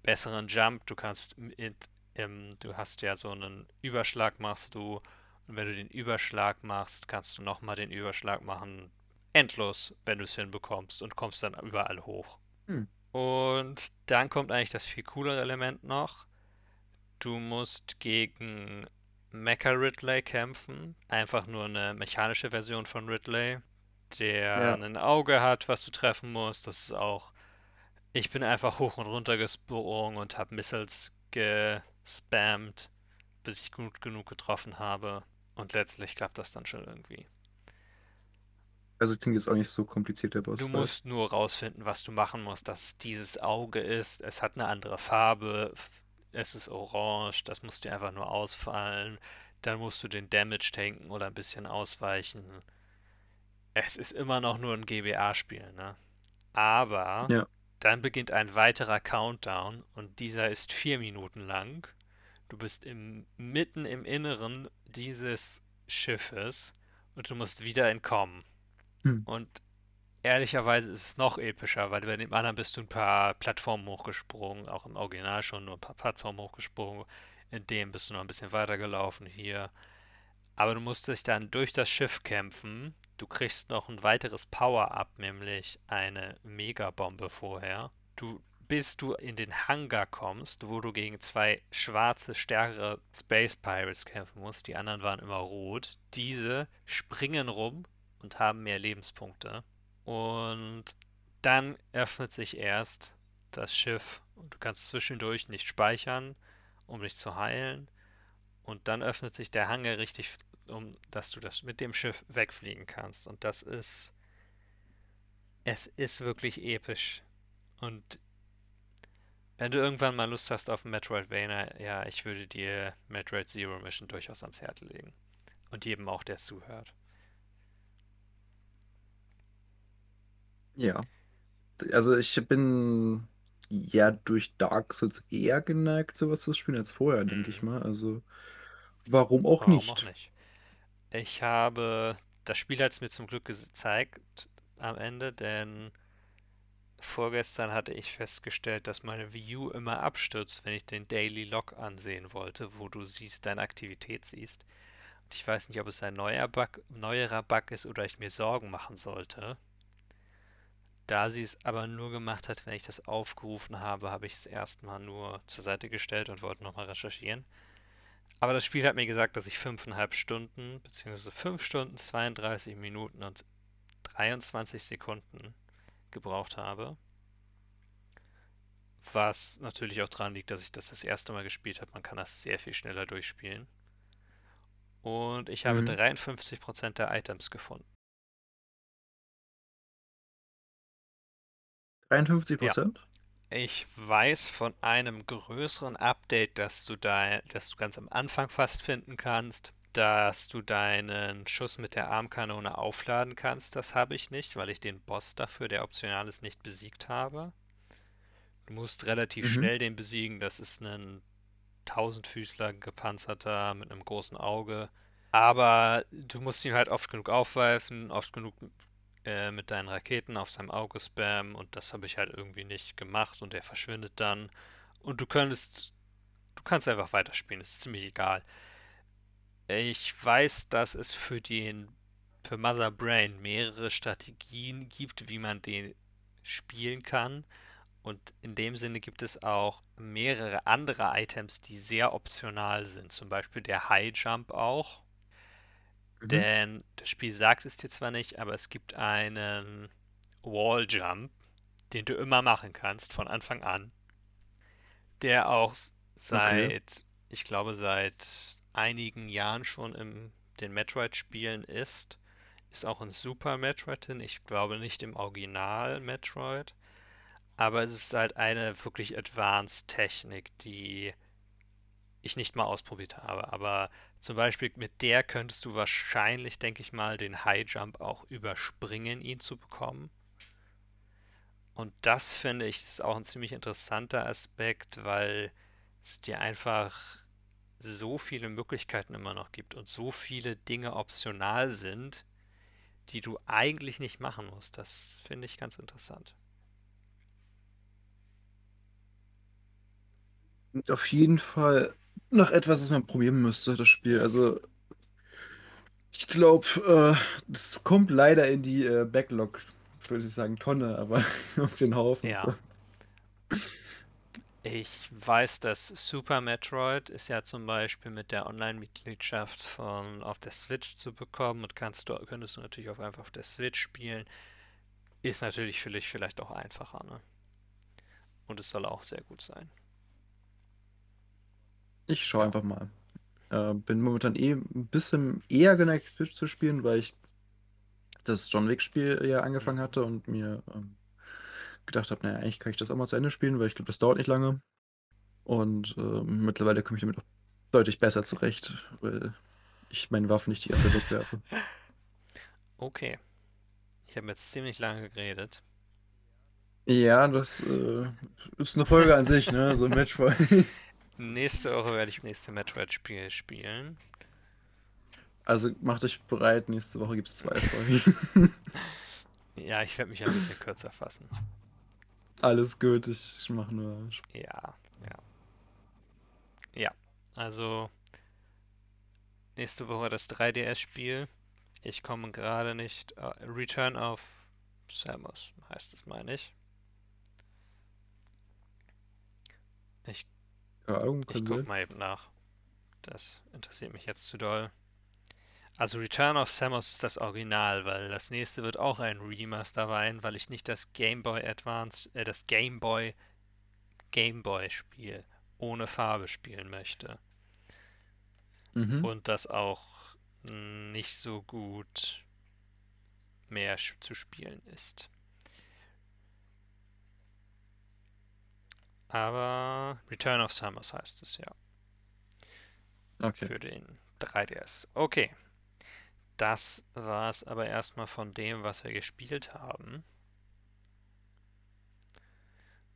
besseren Jump, du kannst mit, ähm, du hast ja so einen Überschlag machst du und wenn du den Überschlag machst, kannst du nochmal den Überschlag machen. Endlos, wenn du es hinbekommst und kommst dann überall hoch. Hm. Und dann kommt eigentlich das viel coolere Element noch. Du musst gegen Mecha Ridley kämpfen. Einfach nur eine mechanische Version von Ridley, der Ja. ein Auge hat, was du treffen musst. Das ist auch. Ich bin einfach hoch und runter gesprungen und habe Missiles gespammt, bis ich gut genug getroffen habe. Und letztlich klappt das dann schon irgendwie. Also klingt jetzt auch nicht so kompliziert, der Boss. Du musst nur rausfinden, was du machen musst, dass dieses Auge ist. Es hat eine andere Farbe. Es ist orange. Das muss dir einfach nur ausfallen. Dann musst du den Damage tanken oder ein bisschen ausweichen. Es ist immer noch nur ein GBA-Spiel, ne? Aber Ja. dann beginnt ein weiterer Countdown und dieser ist vier Minuten lang. Du bist im, mitten im Inneren dieses Schiffes und du musst wieder entkommen. Hm. Und ehrlicherweise ist es noch epischer, weil bei dem anderen bist du ein paar Plattformen hochgesprungen, auch im Original schon nur ein paar Plattformen hochgesprungen. In dem bist du noch ein bisschen weitergelaufen hier. Aber du musst dich dann durch das Schiff kämpfen. Du kriegst noch ein weiteres Power-Up, nämlich eine Megabombe vorher. Du bis du in den Hangar kommst, wo du gegen zwei schwarze, stärkere Space Pirates kämpfen musst. Die anderen waren immer rot. Diese springen rum und haben mehr Lebenspunkte. Und dann öffnet sich erst das Schiff und du kannst zwischendurch nicht speichern, um dich zu heilen. Und dann öffnet sich der Hangar richtig, um dass du das mit dem Schiff wegfliegen kannst. Und das ist. Es ist wirklich episch. Und wenn du irgendwann mal Lust hast auf Metroidvania, ja, ich würde dir Metroid Zero Mission durchaus ans Herz legen. Und jedem auch, der zuhört. Ja. Also ich bin ja durch Dark Souls eher geneigt, sowas zu spielen als vorher, mhm. denke ich mal. Also warum auch warum nicht? Auch nicht. Ich habe das Spiel hat es mir zum Glück gezeigt am Ende, denn vorgestern hatte ich festgestellt, dass meine Wii U immer abstürzt, wenn ich den Daily Log ansehen wollte, wo du siehst, deine Aktivität siehst. Und ich weiß nicht, ob es ein neuer Bug, neuerer Bug ist oder ich mir Sorgen machen sollte. Da sie es aber nur gemacht hat, wenn ich das aufgerufen habe, habe ich es erstmal nur zur Seite gestellt und wollte nochmal recherchieren. Aber das Spiel hat mir gesagt, dass ich 5,5 Stunden, beziehungsweise 5 Stunden, 32 Minuten und 23 Sekunden gebraucht habe. Was natürlich auch daran liegt, dass ich das das erste Mal gespielt habe. Man kann das sehr viel schneller durchspielen. Und ich habe mhm. 53% der Items gefunden. 53 Prozent? Ja. Ich weiß von einem größeren Update, das du da, das du ganz am Anfang fast finden kannst, dass du deinen Schuss mit der Armkanone aufladen kannst. Das habe ich nicht, weil ich den Boss dafür, der optional ist, nicht besiegt habe. Du musst relativ mhm. schnell den besiegen. Das ist ein Tausendfüßler gepanzerter mit einem großen Auge. Aber du musst ihn halt oft genug aufweisen, oft genug äh, mit deinen Raketen auf seinem Auge spammen und das habe ich halt irgendwie nicht gemacht und er verschwindet dann. Und du könntest, du kannst einfach weiterspielen, ist ziemlich egal. Ich weiß, dass es für den, für Mother Brain mehrere Strategien gibt, wie man den spielen kann. Und in dem Sinne gibt es auch mehrere andere Items, die sehr optional sind. Zum Beispiel der High Jump auch. Mhm. Denn das Spiel sagt es dir zwar nicht, aber es gibt einen Wall Jump, den du immer machen kannst von Anfang an. Der auch seit, okay. ich glaube, seit einigen Jahren schon in den Metroid-Spielen ist. Ist auch in Super Metroid drin. Ich glaube nicht im Original Metroid. Aber es ist halt eine wirklich Advanced Technik, die ich nicht mal ausprobiert habe. Aber zum Beispiel mit der könntest du wahrscheinlich, denke ich mal, den High Jump auch überspringen, ihn zu bekommen. Und das finde ich ist auch ein ziemlich interessanter Aspekt, weil es dir einfach so viele Möglichkeiten immer noch gibt und so viele Dinge optional sind, die du eigentlich nicht machen musst. Das finde ich ganz interessant. Auf jeden Fall noch etwas, das man probieren müsste, das Spiel. Also, ich glaube, äh, das kommt leider in die äh, Backlog, würde ich sagen, Tonne, aber auf den Haufen. Ja. So. Ich weiß, dass Super Metroid ist ja zum Beispiel mit der Online-Mitgliedschaft von auf der Switch zu bekommen und kannst du, könntest du natürlich auch einfach auf der Switch spielen. Ist natürlich für dich vielleicht auch einfacher, ne? Und es soll auch sehr gut sein. Ich schaue einfach mal. Äh, bin momentan eh ein bisschen eher geneigt, Switch zu spielen, weil ich das John Wick-Spiel ja angefangen hatte und mir ähm, gedacht habe, naja, eigentlich kann ich das auch mal zu Ende spielen, weil ich glaube, das dauert nicht lange. Und äh, mittlerweile komme ich damit auch deutlich besser zurecht, weil ich meine Waffen nicht die ganze Zeit wegwerfe. Okay. Ich habe jetzt ziemlich lange geredet. Ja, das äh, ist eine Folge an sich, ne? So ein Match vor. Nächste Woche werde ich nächste Metroid-Spiel spielen. Also macht euch bereit, nächste Woche gibt es zwei Folgen. ja, ich werde mich ein bisschen kürzer fassen. Alles gut, ich mache nur. Ja, ja. Ja, also nächste Woche das 3DS-Spiel. Ich komme gerade nicht. Uh, Return of Samus heißt es, meine ich. Ich, Keine Ahnung, ich guck sein. mal eben nach. Das interessiert mich jetzt zu doll. Also Return of Samus ist das Original, weil das nächste wird auch ein Remaster sein, weil ich nicht das Game Boy Advance, äh, das Game Boy Game Boy Spiel ohne Farbe spielen möchte. Mhm. Und das auch nicht so gut mehr zu spielen ist. Aber Return of Samus heißt es ja. Okay. für den 3DS. Okay. Das war es aber erstmal von dem, was wir gespielt haben.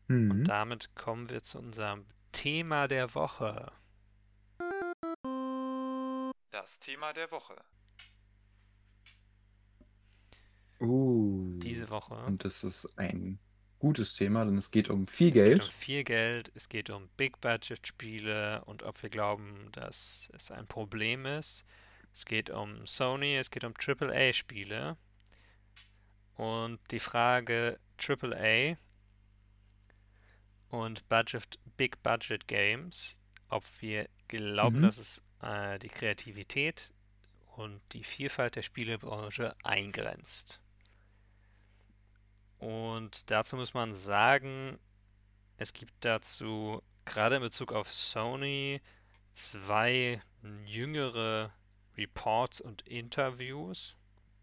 Und Mhm. damit kommen wir zu unserem Thema der Woche. Das Thema der Woche. Uh. Diese Woche. Und das ist ein gutes Thema, denn es geht um viel Es geht Geld. um viel Geld, es geht um Big-Budget-Spiele und ob wir glauben, dass es ein Problem ist. Es geht um Sony, es geht um AAA-Spiele. Und die Frage AAA und Budget, Big-Budget Games, ob wir glauben, Mhm. dass es äh, die Kreativität und die Vielfalt der Spielebranche eingrenzt. Und dazu muss man sagen, es gibt dazu gerade in Bezug auf Sony zwei jüngere Reports und Interviews,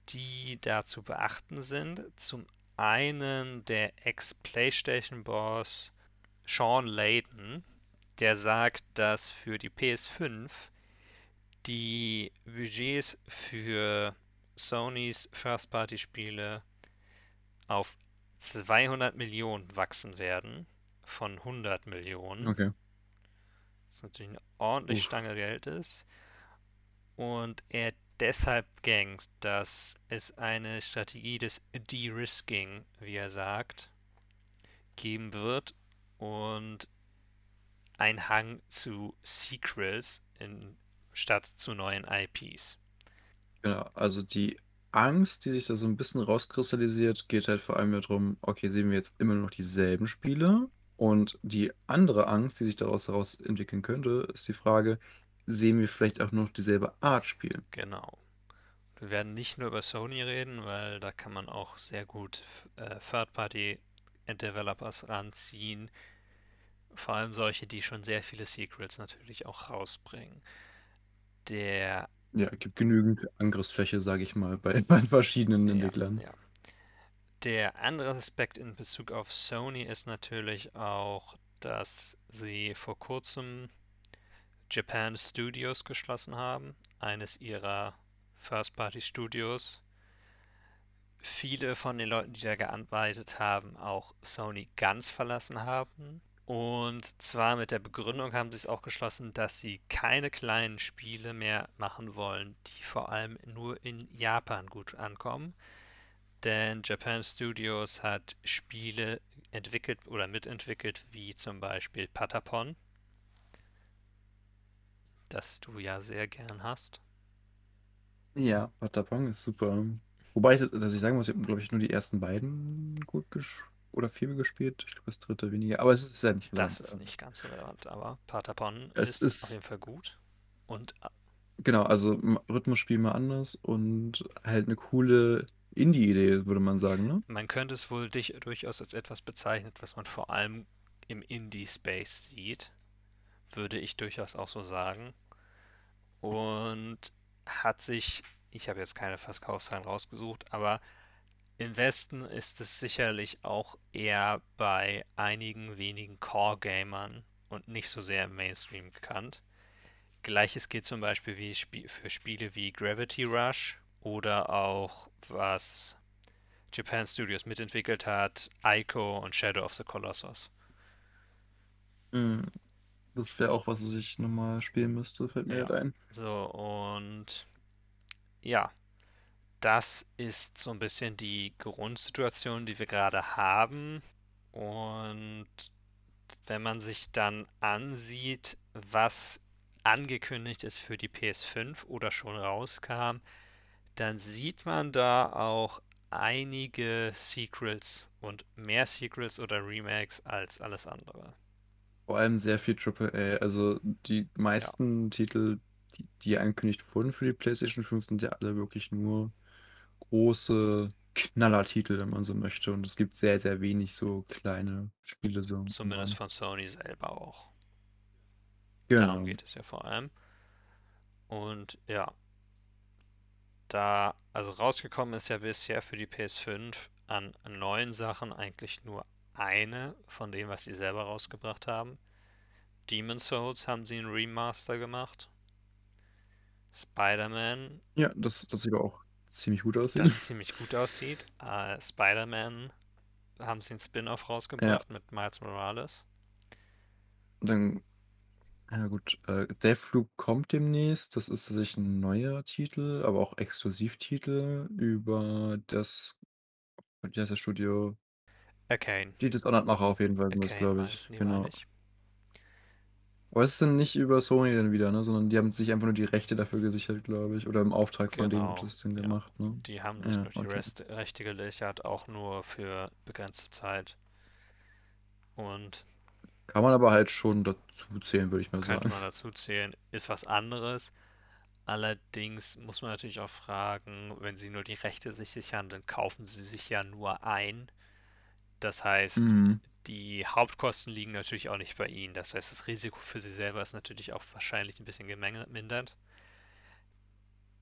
die da zu beachten sind. Zum einen der Ex-PlayStation-Boss Sean Layden, der sagt, dass für die PS5 die Budgets für Sonys First-Party-Spiele auf 200 Millionen wachsen werden von 100 Millionen. Okay. Was natürlich eine ordentlich Uff. Stange Geld ist. Und er deshalb denkt, dass es eine Strategie des De-Risking, wie er sagt, geben wird und ein Hang zu Sequels in, statt zu neuen IPs. Genau. Also die Angst, die sich da so ein bisschen rauskristallisiert, geht halt vor allem darum, okay, sehen wir jetzt immer noch dieselben Spiele? Und die andere Angst, die sich daraus heraus entwickeln könnte, ist die Frage, sehen wir vielleicht auch noch dieselbe Art Spiel? Genau. Wir werden nicht nur über Sony reden, weil da kann man auch sehr gut äh, Third-Party-Developers ranziehen. Vor allem solche, die schon sehr viele Secrets natürlich auch rausbringen. Der Ja, es gibt genügend Angriffsfläche, sage ich mal, bei, bei verschiedenen Ja, Entwicklern. ja. Der andere Aspekt in Bezug auf Sony ist natürlich auch, dass sie vor kurzem Japan Studios geschlossen haben, eines ihrer First-Party-Studios. Viele von den Leuten, die da gearbeitet haben, auch Sony ganz verlassen haben. Und zwar mit der Begründung haben sie es auch geschlossen, dass sie keine kleinen Spiele mehr machen wollen, die vor allem nur in Japan gut ankommen. Denn Japan Studios hat Spiele entwickelt oder mitentwickelt, wie zum Beispiel Patapon, das du ja sehr gern hast. Ja, Patapon ist super. Wobei, dass ich sagen muss, ich habe, glaube ich, nur die ersten beiden gut gespielt oder vier gespielt. Ich glaube, das dritte weniger. Aber es ist ja nicht Das relevant. ist nicht ganz so relevant, aber Patapon Es ist, ist- auf jeden Fall gut. Und äh, Genau, also m- Rhythmusspiel mal anders und halt eine coole Indie-Idee, würde man sagen, ne? man könnte es wohl dich, durchaus als etwas bezeichnen, was man vor allem im Indie-Space sieht. Würde ich durchaus auch so sagen. Und hat sich, ich habe jetzt keine Verkaufszahlen rausgesucht, aber im Westen ist es sicherlich auch eher bei einigen wenigen Core-Gamern und nicht so sehr im Mainstream bekannt. Gleiches gilt zum Beispiel wie Spie für Spiele wie Gravity Rush oder auch was Japan Studios mitentwickelt hat, Ico und Shadow of the Colossus. Mhm. Das wäre auch was, was ich nochmal spielen müsste, fällt mir Ja. halt ein. So, und ja, das ist so ein bisschen die Grundsituation, die wir gerade haben. Und wenn man sich dann ansieht, was angekündigt ist für die PS5 oder schon rauskam, dann sieht man da auch einige Sequels und mehr Sequels oder Remakes als alles andere. Vor allem sehr viel AAA. Also die meisten Titel, die, die angekündigt wurden für die PlayStation 5, sind ja alle wirklich nur große Knallertitel, wenn man so möchte. Und es gibt sehr, sehr wenig so kleine Spiele. So Zumindest von Sony selber auch. genau. Darum geht es ja vor allem. Und ja, da, also rausgekommen ist ja bisher für die PS5 an neuen Sachen eigentlich nur eine von dem, was sie selber rausgebracht haben. Demon Souls haben sie ein Remaster gemacht. Spider-Man, Ja, das, das sieht auch ziemlich gut aussieht. das ziemlich gut aussieht. Äh, Spider-Man haben sie ein Spin-off rausgebracht mit Miles Morales. Dann, ja gut, äh, Deathloop kommt demnächst. Das ist tatsächlich ein neuer Titel, aber auch Exklusivtitel über das, das Studio? Arcane. Die Dishonored-Macher auf jeden Fall das, glaube ich. Genau. ich. Aber es ist dann nicht über Sony dann wieder, ne? Sondern die haben sich einfach nur die Rechte dafür gesichert, glaube ich. Oder im Auftrag von denen Genau, wird das dann ja. gemacht, ne? Die haben sich Ja, nur die okay. Rest Rechte gesichert, auch nur für begrenzte Zeit. Und Kann man aber halt schon dazu zählen, würde ich mal sagen. man dazu zählen, ist was anderes. Allerdings muss man natürlich auch fragen, wenn sie nur die Rechte sich sichern, dann kaufen sie sich ja nur ein. Das heißt, Mhm. Die Hauptkosten liegen natürlich auch nicht bei ihnen. Das heißt, das Risiko für sie selber ist natürlich auch wahrscheinlich ein bisschen gemindert.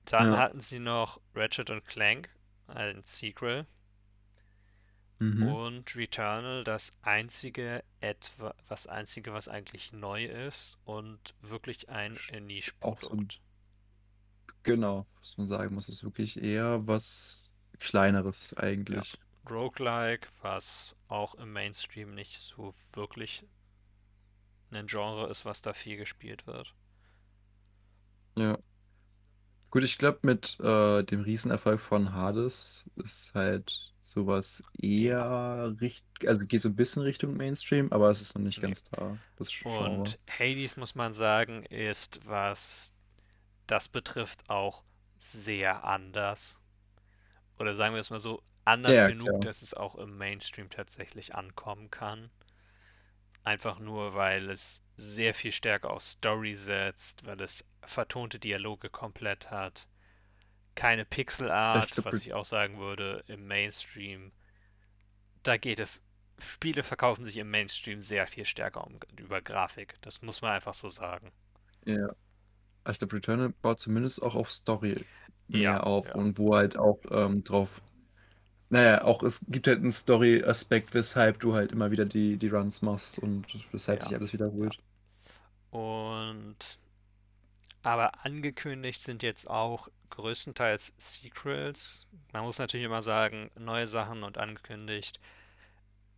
Dann Ja. hatten sie noch Ratchet und Clank, ein Sequel. Mhm. Und Returnal, das einzige etwa, was einzige, was eigentlich neu ist und wirklich ein Niche-Produkt. Genau, was man sagen muss, ist wirklich eher was Kleineres eigentlich. Roguelike, was auch im Mainstream nicht so wirklich ein Genre ist, was da viel gespielt wird. Ja. Gut, ich glaube, mit äh, dem Riesenerfolg von Hades ist halt sowas eher richt also geht so ein bisschen Richtung Mainstream, aber es ist noch nicht Nee. ganz da. Und Hades, muss man sagen, ist, was das betrifft, auch sehr anders. Oder sagen wir es mal so, anders Ja, genug, klar. dass es auch im Mainstream tatsächlich ankommen kann. Einfach nur, weil es sehr viel stärker auf Story setzt, weil es vertonte Dialoge komplett hat. Keine Pixelart, was ich auch sagen würde, im Mainstream. Da geht es. Spiele verkaufen sich im Mainstream sehr viel stärker um, über Grafik. Das muss man einfach so sagen. Ja. Ich glaube, Returnal baut zumindest auch auf Story mehr Ja, auf ja. und wo halt auch ähm, drauf. Naja, auch es gibt halt einen Story-Aspekt, weshalb du halt immer wieder die, die Runs machst und weshalb Ja, sich alles wiederholt. Und aber angekündigt sind jetzt auch größtenteils Sequels. Man muss natürlich immer sagen, neue Sachen und angekündigt.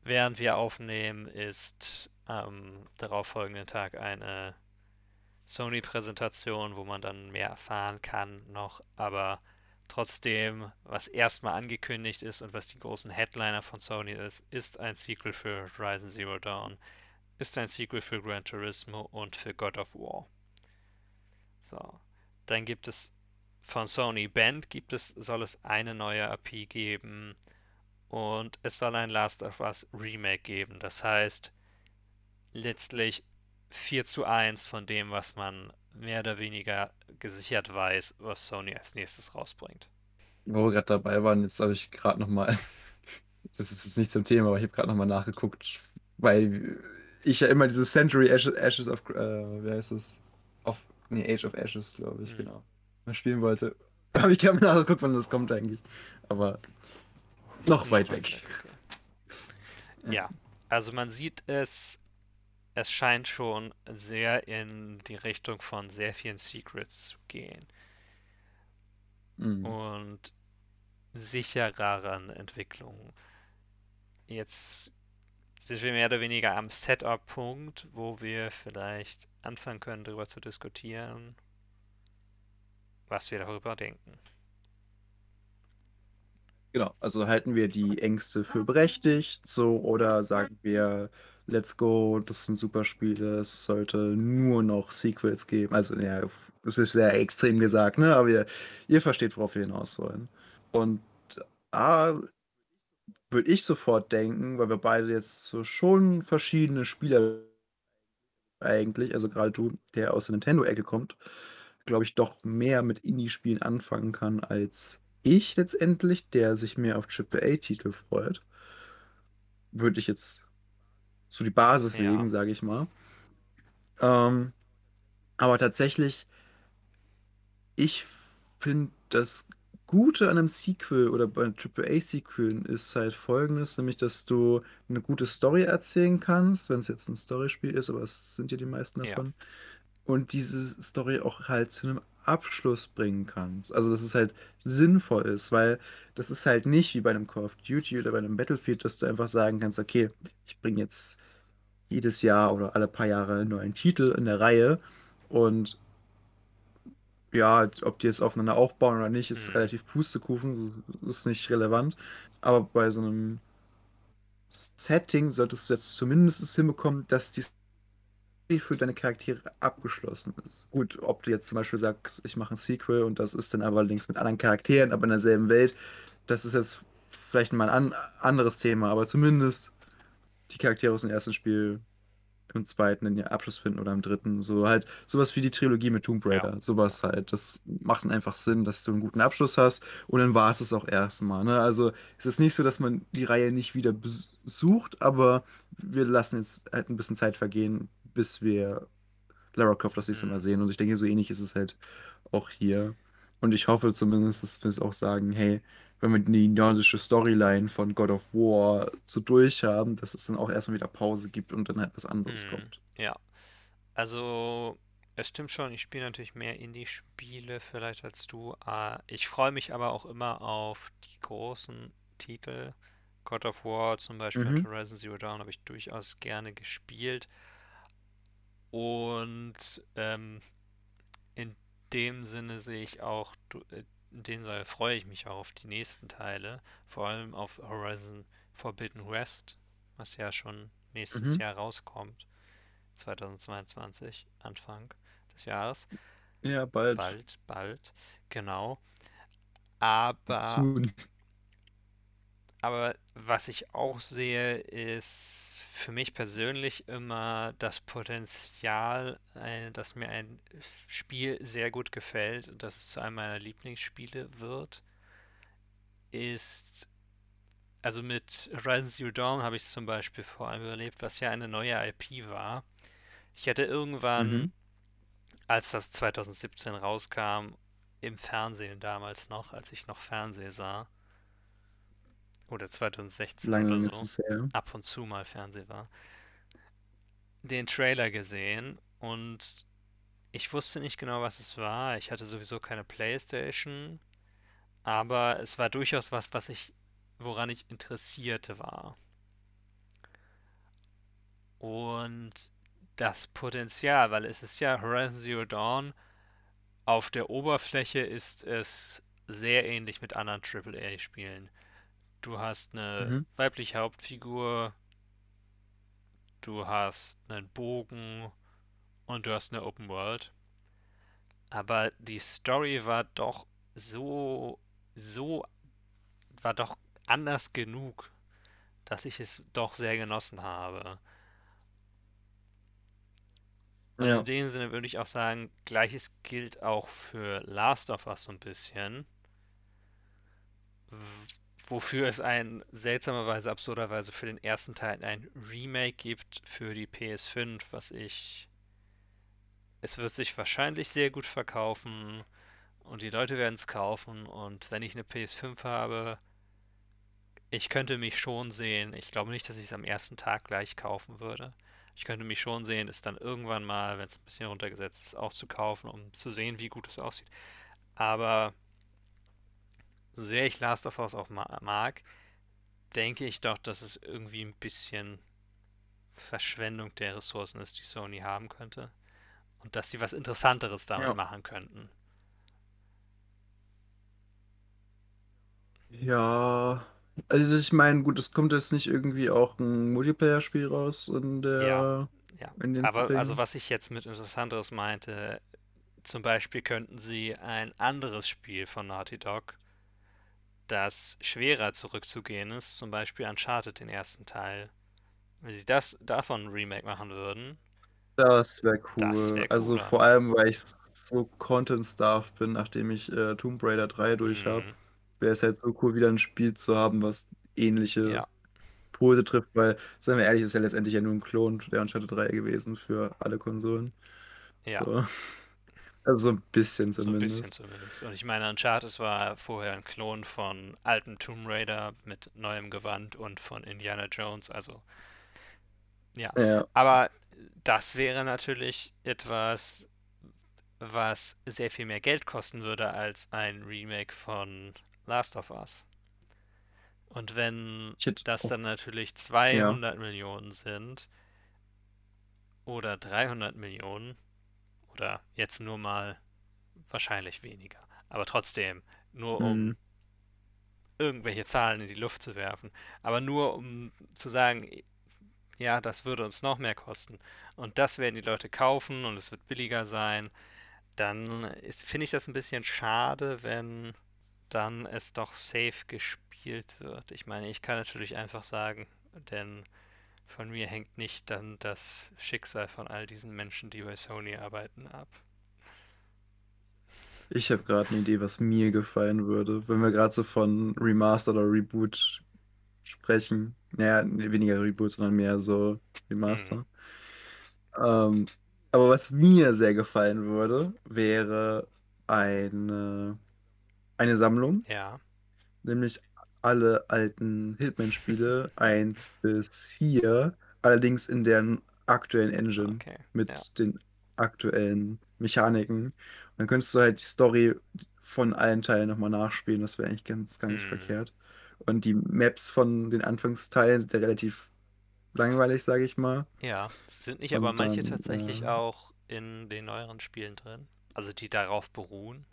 Während wir aufnehmen, ist am darauffolgenden Tag eine Sony-Präsentation, wo man dann mehr erfahren kann noch. Aber trotzdem, was erstmal angekündigt ist und was die großen Headliner von Sony ist, ist ein Sequel für Horizon Zero Dawn, ist ein Sequel für Gran Turismo und für God of War. So, dann gibt es von Sony Band gibt es, soll es eine neue API geben und es soll ein Last of Us Remake geben. Das heißt, letztlich 4 zu 1 von dem, was man mehr oder weniger gesichert weiß, was Sony als nächstes rausbringt. Wo wir gerade dabei waren, jetzt habe ich gerade nochmal, das ist jetzt nicht zum Thema, aber ich habe gerade nochmal nachgeguckt, weil ich ja immer dieses Century Ashes, Ashes of, äh, wie heißt es? Of, nee, Age of Ashes, glaube ich, Mhm. genau. Mal spielen wollte. Habe ich gerade mal nachgeguckt, wann das kommt eigentlich. Aber noch weit weg. okay. Ja, also man sieht es, es scheint schon sehr in die Richtung von sehr vielen Secrets zu gehen Mhm. und sichereren Entwicklungen. Jetzt sind wir mehr oder weniger am Setup-Punkt, wo wir vielleicht anfangen können, darüber zu diskutieren, was wir darüber denken. Genau, also halten wir die Ängste für berechtigt, so, oder sagen wir, let's go, das sind super Spiele, es sollte nur noch Sequels geben. Also, ja, das ist sehr extrem gesagt, ne? Aber ihr, ihr versteht, worauf wir hinaus wollen. Und da würde ich sofort denken, weil wir beide jetzt so schon verschiedene Spieler eigentlich, also gerade du, der aus der Nintendo-Ecke kommt, glaube ich, doch mehr mit Indie-Spielen anfangen kann als ich letztendlich, der sich mehr auf AAA-Titel freut. Würde ich jetzt so die Basis Ja. legen, sage ich mal. Ähm, aber tatsächlich, ich finde das Gute an einem Sequel oder bei AAA-Sequeln ist halt folgendes, nämlich dass du eine gute Story erzählen kannst, wenn es jetzt ein Storyspiel ist, aber es sind ja die meisten Ja. davon. Und diese Story auch halt zu einem Abschluss bringen kannst. Also dass es halt sinnvoll ist, weil das ist halt nicht wie bei einem Call of Duty oder bei einem Battlefield, dass du einfach sagen kannst, okay, ich bringe jetzt jedes Jahr oder alle paar Jahre einen neuen Titel in der Reihe und ja, ob die jetzt aufeinander aufbauen oder nicht, ist Mhm. relativ Pustekuchen, ist nicht relevant. Aber bei so einem Setting solltest du jetzt zumindest es hinbekommen, dass die für deine Charaktere abgeschlossen ist. Gut, ob du jetzt zum Beispiel sagst, ich mache ein Sequel und das ist dann aber links mit anderen Charakteren, aber in derselben Welt, das ist jetzt vielleicht mal ein an anderes Thema, aber zumindest die Charaktere aus dem ersten Spiel im zweiten den Abschluss finden oder im dritten. So halt, sowas wie die Trilogie mit Tomb Raider. Ja. Sowas halt. Das macht dann einfach Sinn, dass du einen guten Abschluss hast und dann war es es auch erstmal. Ne? Also es ist nicht so, dass man die Reihe nicht wieder besucht, aber wir lassen jetzt halt ein bisschen Zeit vergehen, bis wir Lara Croft das nächste Mhm. Mal sehen. Und ich denke, so ähnlich ist es halt auch hier. Und ich hoffe zumindest, dass wir es auch sagen, hey, wenn wir die nordische Storyline von God of War so durch haben, dass es dann auch erstmal wieder Pause gibt und dann halt was anderes Mhm. kommt. Ja. Also, es stimmt schon, ich spiele natürlich mehr Indie-Spiele vielleicht als du. Äh, ich freue mich aber auch immer auf die großen Titel. God of War zum Beispiel Mhm. Horizon Zero Dawn habe ich durchaus gerne gespielt. Und ähm, in dem Sinne sehe ich auch, äh, in dem Sinne freue ich mich auch auf die nächsten Teile, vor allem auf Horizon Forbidden West, was ja schon nächstes Mhm. Jahr rauskommt, 2022, Anfang des Jahres. Ja, bald. Bald, bald, genau. Aber Soon. Aber was ich auch sehe, ist für mich persönlich immer das Potenzial, äh, dass mir ein Spiel sehr gut gefällt und dass es zu einem meiner Lieblingsspiele wird, ist, also mit Horizon Zero Dawn habe ich es zum Beispiel vor allem überlebt, was ja eine neue IP war. Ich hatte irgendwann, Mhm. als das 2017 rauskam, im Fernsehen damals noch, als ich noch Fernsehen sah, oder 2016 Lange, oder so, her. ab und zu mal Fernsehen war, den Trailer gesehen und ich wusste nicht genau, was es war. Ich hatte sowieso keine PlayStation, aber es war durchaus was, was ich, woran ich interessierte war. Und das Potenzial, weil es ist ja Horizon Zero Dawn, auf der Oberfläche ist es sehr ähnlich mit anderen AAA-Spielen. Du hast eine Mhm. weibliche Hauptfigur, du hast einen Bogen und du hast eine Open World. Aber die Story war doch so, so, war doch anders genug, dass ich es doch sehr genossen habe. Und Ja. in dem Sinne würde ich auch sagen, gleiches gilt auch für Last of Us so ein bisschen. Wofür es ein seltsamerweise, absurderweise für den ersten Teil ein Remake gibt für die PS5, was ich. Es wird sich wahrscheinlich sehr gut verkaufen und die Leute werden es kaufen. Und wenn ich eine PS5 habe, ich könnte mich schon sehen. Ich glaube nicht, dass ich es am ersten Tag gleich kaufen würde. Ich könnte mich schon sehen, es dann irgendwann mal, wenn es ein bisschen runtergesetzt ist, auch zu kaufen, um zu sehen, wie gut es aussieht. Aber so sehr ich Last of Us auch ma mag, denke ich doch, dass es irgendwie ein bisschen Verschwendung der Ressourcen ist, die Sony haben könnte. Und dass sie was Interessanteres damit Ja. machen könnten. Ja, also ich meine, gut, es kommt jetzt nicht irgendwie auch ein Multiplayer-Spiel raus in der, Ja, ja. in Aber also Verträgen? was ich jetzt mit Interessanteres meinte, zum Beispiel könnten sie ein anderes Spiel von Naughty Dog, das schwerer zurückzugehen ist, zum Beispiel Uncharted den ersten Teil. Wenn sie das davon ein Remake machen würden, Das wäre cool. wär Also vor allem, weil ich so Content-Starved bin, nachdem ich äh, Tomb Raider 3 durch habe, Mhm. wäre es halt so cool, wieder ein Spiel zu haben, was ähnliche Ja. Pose trifft, weil, seien wir ehrlich, ist ja letztendlich ja nur ein Klon der Uncharted 3 gewesen für alle Konsolen. Ja. So. Also so ein bisschen So ein zumindest. bisschen zumindest. Und ich meine, Uncharted war vorher ein Klon von altem Tomb Raider mit neuem Gewand und von Indiana Jones. Also, ja. Ja, Aber das wäre natürlich etwas, was sehr viel mehr Geld kosten würde als ein Remake von Last of Us. Und wenn hätte das dann natürlich 200 Millionen sind oder 300 Millionen oder jetzt nur mal wahrscheinlich weniger, aber trotzdem nur um Mhm. irgendwelche Zahlen in die Luft zu werfen, aber nur um zu sagen, ja, das würde uns noch mehr kosten und das werden die Leute kaufen und es wird billiger sein, dann finde ich das ein bisschen schade, wenn dann es doch safe gespielt wird. Ich meine, ich kann natürlich einfach sagen, denn von mir hängt nicht dann das Schicksal von all diesen Menschen, die bei Sony arbeiten, ab. ich habe gerade eine Idee, was mir gefallen würde, wenn wir gerade so von Remaster oder Reboot sprechen. Naja, nee, weniger Reboot, sondern mehr so Remaster. Mhm. Ähm, aber was mir sehr gefallen würde, wäre eine, eine Sammlung, Ja, nämlich alle alten Hitman-Spiele 1 bis 4, allerdings in deren aktuellen Engine okay. mit Ja. den aktuellen Mechaniken. Und dann könntest du halt die Story von allen Teilen nochmal nachspielen. Das wäre eigentlich ganz, gar nicht Mhm. verkehrt. Und die Maps von den Anfangsteilen sind ja relativ langweilig, sage ich mal. Ja, sind nicht aber Und manche dann, tatsächlich äh, auch in den neueren Spielen drin? Also die darauf beruhen?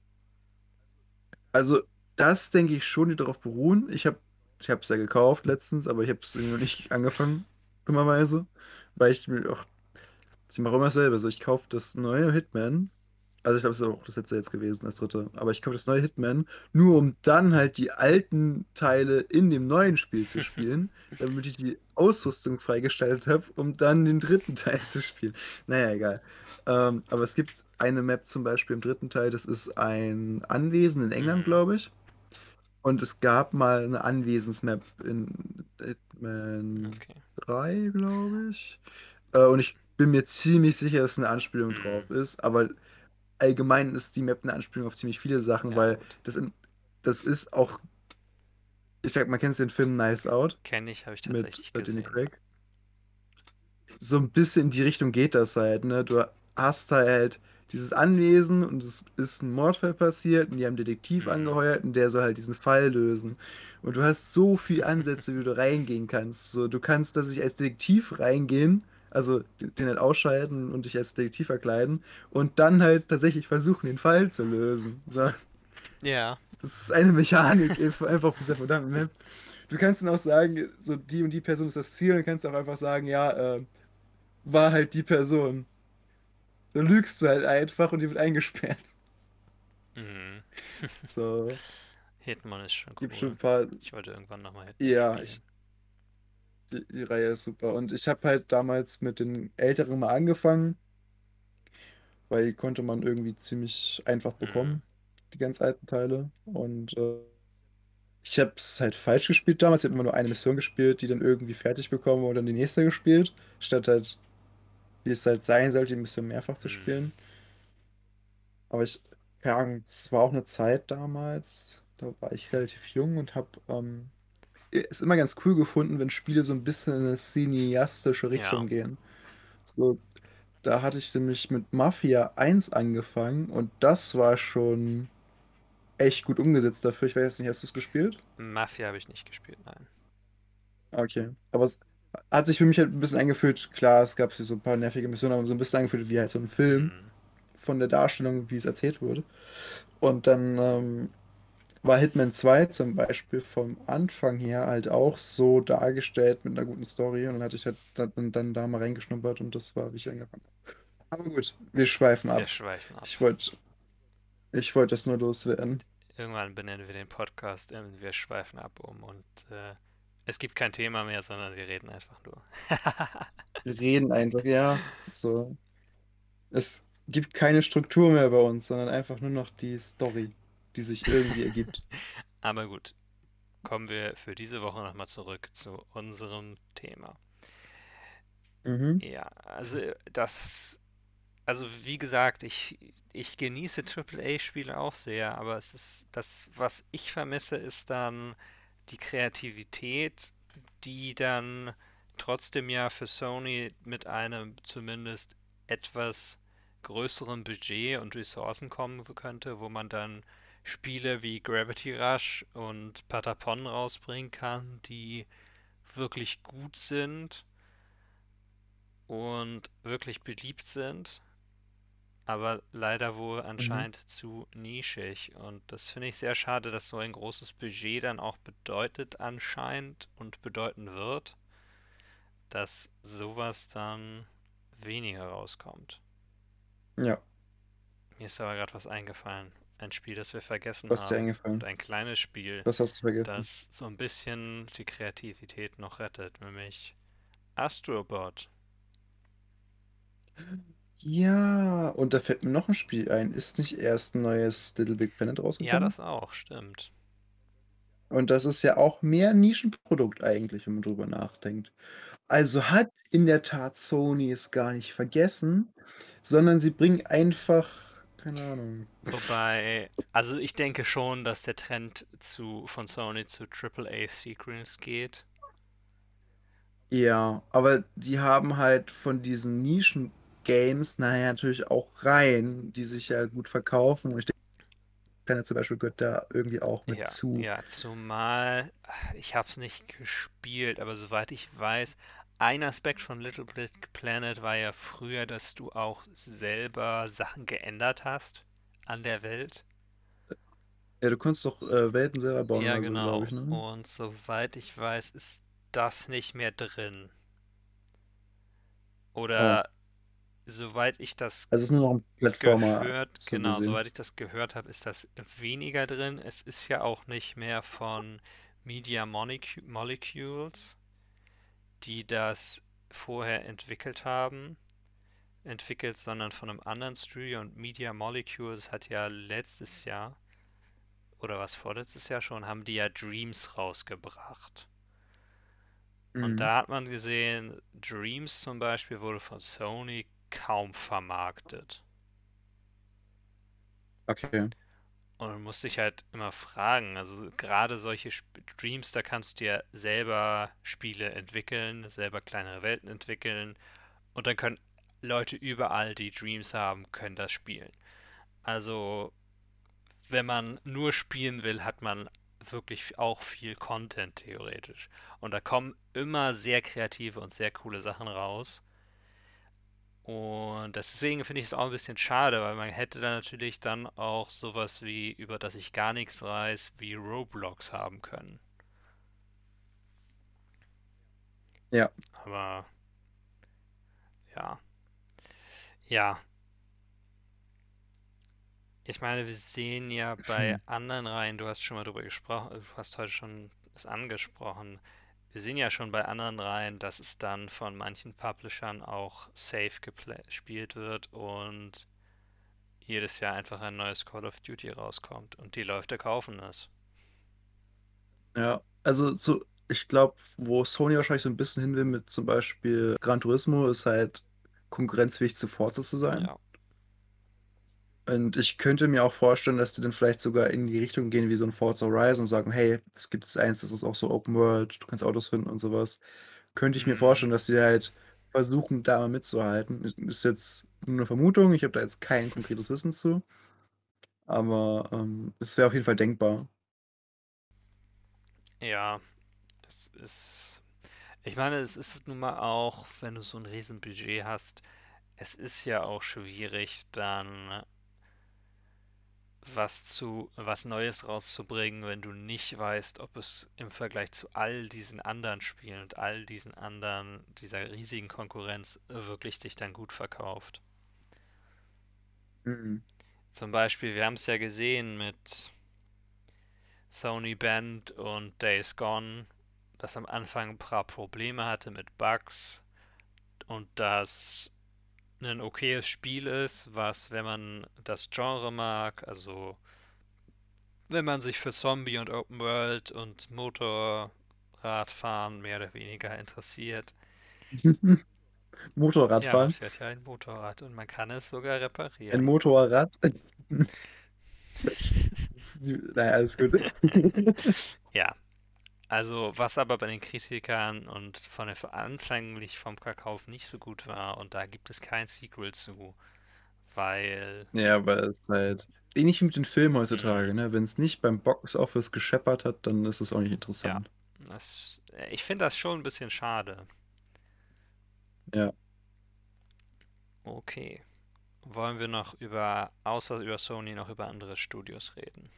Also, das denke ich schon, die darauf beruhen. Ich habe ich es ja gekauft letztens, aber ich habe es noch nicht angefangen, dummerweise. Weil ich mir auch, ich mache immer dasselbe. So, ich kaufe das neue Hitman. Also, ich glaube, es ist auch das letzte jetzt gewesen, das dritte. Aber ich kaufe das neue Hitman, nur um dann halt die alten Teile in dem neuen Spiel zu spielen, damit ich die Ausrüstung freigeschaltet habe, um dann den dritten Teil zu spielen. Naja, egal. Ähm, aber es gibt eine Map zum Beispiel im dritten Teil, das ist ein Anwesen in England, Mhm. glaube ich. Und es gab mal eine Anwesensmap in Hitman Okay. 3, glaube ich. Äh, und ich bin mir ziemlich sicher, dass eine Anspielung Mhm. drauf ist. Aber allgemein ist die Map eine Anspielung auf ziemlich viele Sachen, Ja, weil gut. das, in, das ist auch. Ich sag, man kennt den Film Knives Out Kenne ich, habe ich mit tatsächlich Danny gesehen. Craig. So ein bisschen in die Richtung geht das halt, ne? Du hast halt dieses Anwesen und es ist ein Mordfall passiert und die haben einen Detektiv Mhm. angeheuert und der soll halt diesen Fall lösen. Und du hast so viele Ansätze, wie du reingehen kannst. So, du kannst, dass ich als Detektiv reingehen, also den halt ausschalten und dich als Detektiv verkleiden und dann halt tatsächlich versuchen, den Fall zu lösen. So. Ja, Das ist eine Mechanik einfach auf dieser verdammten Map. Du kannst dann auch sagen, so die und die Person ist das Ziel, dann kannst auch einfach sagen, ja, äh, war halt die Person. Dann lügst du halt einfach und die wird eingesperrt. mhm. So, Hitman ist schon gibt schon cool. ein paar. Ich wollte irgendwann nochmal Hitman Ja, spielen. ich, die, die Reihe ist super. Und ich habe halt damals mit den Älteren mal angefangen, weil die konnte man irgendwie ziemlich einfach Mhm. bekommen, die ganz alten Teile. Und äh, ich habe es halt falsch gespielt damals. Ich habe immer nur eine Mission gespielt, die dann irgendwie fertig bekommen und dann die nächste gespielt, statt halt, wie es halt sein sollte, die Mission mehrfach zu Mhm. spielen. Aber ich, keine Ahnung, es war auch eine Zeit damals, da war ich relativ jung und habe ähm, es immer ganz cool gefunden, wenn Spiele so ein bisschen in eine cineastische Richtung Ja. gehen. So, da hatte ich nämlich mit Mafia 1 angefangen und das war schon echt gut umgesetzt dafür. Ich weiß jetzt nicht, hast du es gespielt? Mafia habe ich nicht gespielt, nein. Ah, Okay. Aber es hat sich für mich halt ein bisschen eingefühlt, klar, es gab so ein paar nervige Missionen, aber so ein bisschen eingefühlt wie halt so ein Film Mhm. von der Darstellung, wie es erzählt wurde. Und dann ähm, war Hitman 2 zum Beispiel vom Anfang her halt auch so dargestellt mit einer guten Story. Und dann hatte ich halt dann, dann da mal reingeschnuppert und das war, wie ich angefangen habe. Aber gut, wir schweifen ab. Wir schweifen ab. Ich wollte ich wollte das nur loswerden. Irgendwann benennen wir den Podcast in Wir schweifen ab um und äh, es gibt kein Thema mehr, sondern wir reden einfach nur. Wir reden einfach, ja. So. Es gibt keine Struktur mehr bei uns, sondern einfach nur noch die Story, die sich irgendwie ergibt. Aber gut, kommen wir für diese Woche nochmal zurück zu unserem Thema. Mhm. Ja, also das, also wie gesagt, ich, ich genieße AAA-Spiele auch sehr, aber es ist das, was ich vermisse, ist dann die Kreativität, die dann trotzdem ja für Sony mit einem zumindest etwas größeren Budget und Ressourcen kommen könnte, wo man dann Spiele wie Gravity Rush und Patapon rausbringen kann, die wirklich gut sind und wirklich beliebt sind, aber leider wohl Mhm. anscheinend zu nischig. Und das finde ich sehr schade, dass so ein großes Budget dann auch bedeutet anscheinend und bedeuten wird, dass sowas dann weniger rauskommt. Ja, Mir ist aber gerade was eingefallen. Ein Spiel, das wir vergessen was ist dir haben. eingefallen? Und ein kleines Spiel, Das hast du vergessen. das so ein bisschen die Kreativität noch rettet, nämlich Astrobot. Ja, und da fällt mir noch ein Spiel ein. Ist nicht erst ein neues Little Big Planet Ja, rausgekommen? das auch, stimmt. Und das ist ja auch mehr Nischenprodukt eigentlich, wenn man drüber nachdenkt. Also hat in der Tat Sony es gar nicht vergessen, sondern sie bringen einfach, keine Ahnung. Wobei, also ich denke schon, dass der Trend zu, von Sony zu AAA Sequels geht. Ja, aber die haben halt von diesen Nischen-Games nachher natürlich auch Reihen, die sich ja gut verkaufen. Und ich denke, Planet zum Beispiel gehört da irgendwie auch mit Ja, zu. ja, zumal ich habe es nicht gespielt, aber soweit ich weiß, ein Aspekt von Little Big Planet war ja früher, dass du auch selber Sachen geändert hast an der Welt. Ja, du kannst doch äh, Welten selber bauen Ja, oder so, genau. glaube ich, ne? Und soweit ich weiß, ist das nicht mehr drin. Oh. Oder soweit ich das Also ist nur noch ein Plattformer, gehört, so genau, gesehen. soweit ich das gehört habe, ist das weniger drin. Es ist ja auch nicht mehr von Media Molecu Molecules, die das vorher entwickelt haben, entwickelt, sondern von einem anderen Studio. Und Media Molecules hat ja letztes Jahr, oder was vorletztes Jahr schon, haben die ja Dreams rausgebracht. Und Mhm. da hat man gesehen, Dreams zum Beispiel wurde von Sony kaum vermarktet. Okay. Und man muss sich halt immer fragen, also gerade solche Sp Dreams, da kannst du ja selber Spiele entwickeln, selber kleinere Welten entwickeln und dann können Leute überall, die Dreams haben, können das spielen. Also, wenn man nur spielen will, hat man wirklich auch viel Content theoretisch. Und da kommen immer sehr kreative und sehr coole Sachen raus. Und deswegen finde ich es auch ein bisschen schade, weil man hätte dann natürlich dann auch sowas wie, über das ich gar nichts weiß, wie Roblox haben können. Ja. Aber ja. Ja. Ich meine, wir sehen ja bei Hm. anderen Reihen, du hast schon mal drüber gesprochen, du hast heute schon es angesprochen, wir sehen ja schon bei anderen Reihen, dass es dann von manchen Publishern auch safe gespielt wird und jedes Jahr einfach ein neues Call of Duty rauskommt und die Leute kaufen es. Ja, also so, ich glaube, wo Sony wahrscheinlich so ein bisschen hin will mit zum Beispiel Gran Turismo, ist halt konkurrenzfähig zu Forza zu sein. Ja. Und ich könnte mir auch vorstellen, dass die dann vielleicht sogar in die Richtung gehen wie so ein Forza Horizon und sagen, hey, es gibt eins, das ist auch so Open World, du kannst Autos finden und sowas. Könnte ich mir Mhm. vorstellen, dass die halt versuchen, da mal mitzuhalten. Ist jetzt nur eine Vermutung, ich habe da jetzt kein konkretes Wissen zu. Aber ähm, es wäre auf jeden Fall denkbar. Ja, es ist. Ich meine, es ist nun mal auch, wenn du so ein Riesenbudget hast, es ist ja auch schwierig, dann was zu, was Neues rauszubringen, wenn du nicht weißt, ob es im Vergleich zu all diesen anderen Spielen und all diesen anderen, dieser riesigen Konkurrenz wirklich dich dann gut verkauft. Mhm. Zum Beispiel, wir haben es ja gesehen mit Sony Band und Days Gone, das am Anfang ein paar Probleme hatte mit Bugs und das ein okayes Spiel ist, was, wenn man das Genre mag, also wenn man sich für Zombie und Open World und Motorradfahren mehr oder weniger interessiert. Motorradfahren? Ja, man fährt ja ein Motorrad und man kann es sogar reparieren. Ein Motorrad? naja, alles gut. ja. Also, was aber bei den Kritikern und von der anfänglich vom Verkauf nicht so gut war, und da gibt es kein Sequel zu, weil. Ja, weil es halt ähnlich wie mit den Filmen heutzutage, mhm. ne? Wenn es nicht beim Box Office gescheppert hat, dann ist es auch nicht interessant. Ja, das, ich finde das schon ein bisschen schade. Ja. Okay. Wollen wir noch über, außer über Sony, noch über andere Studios reden?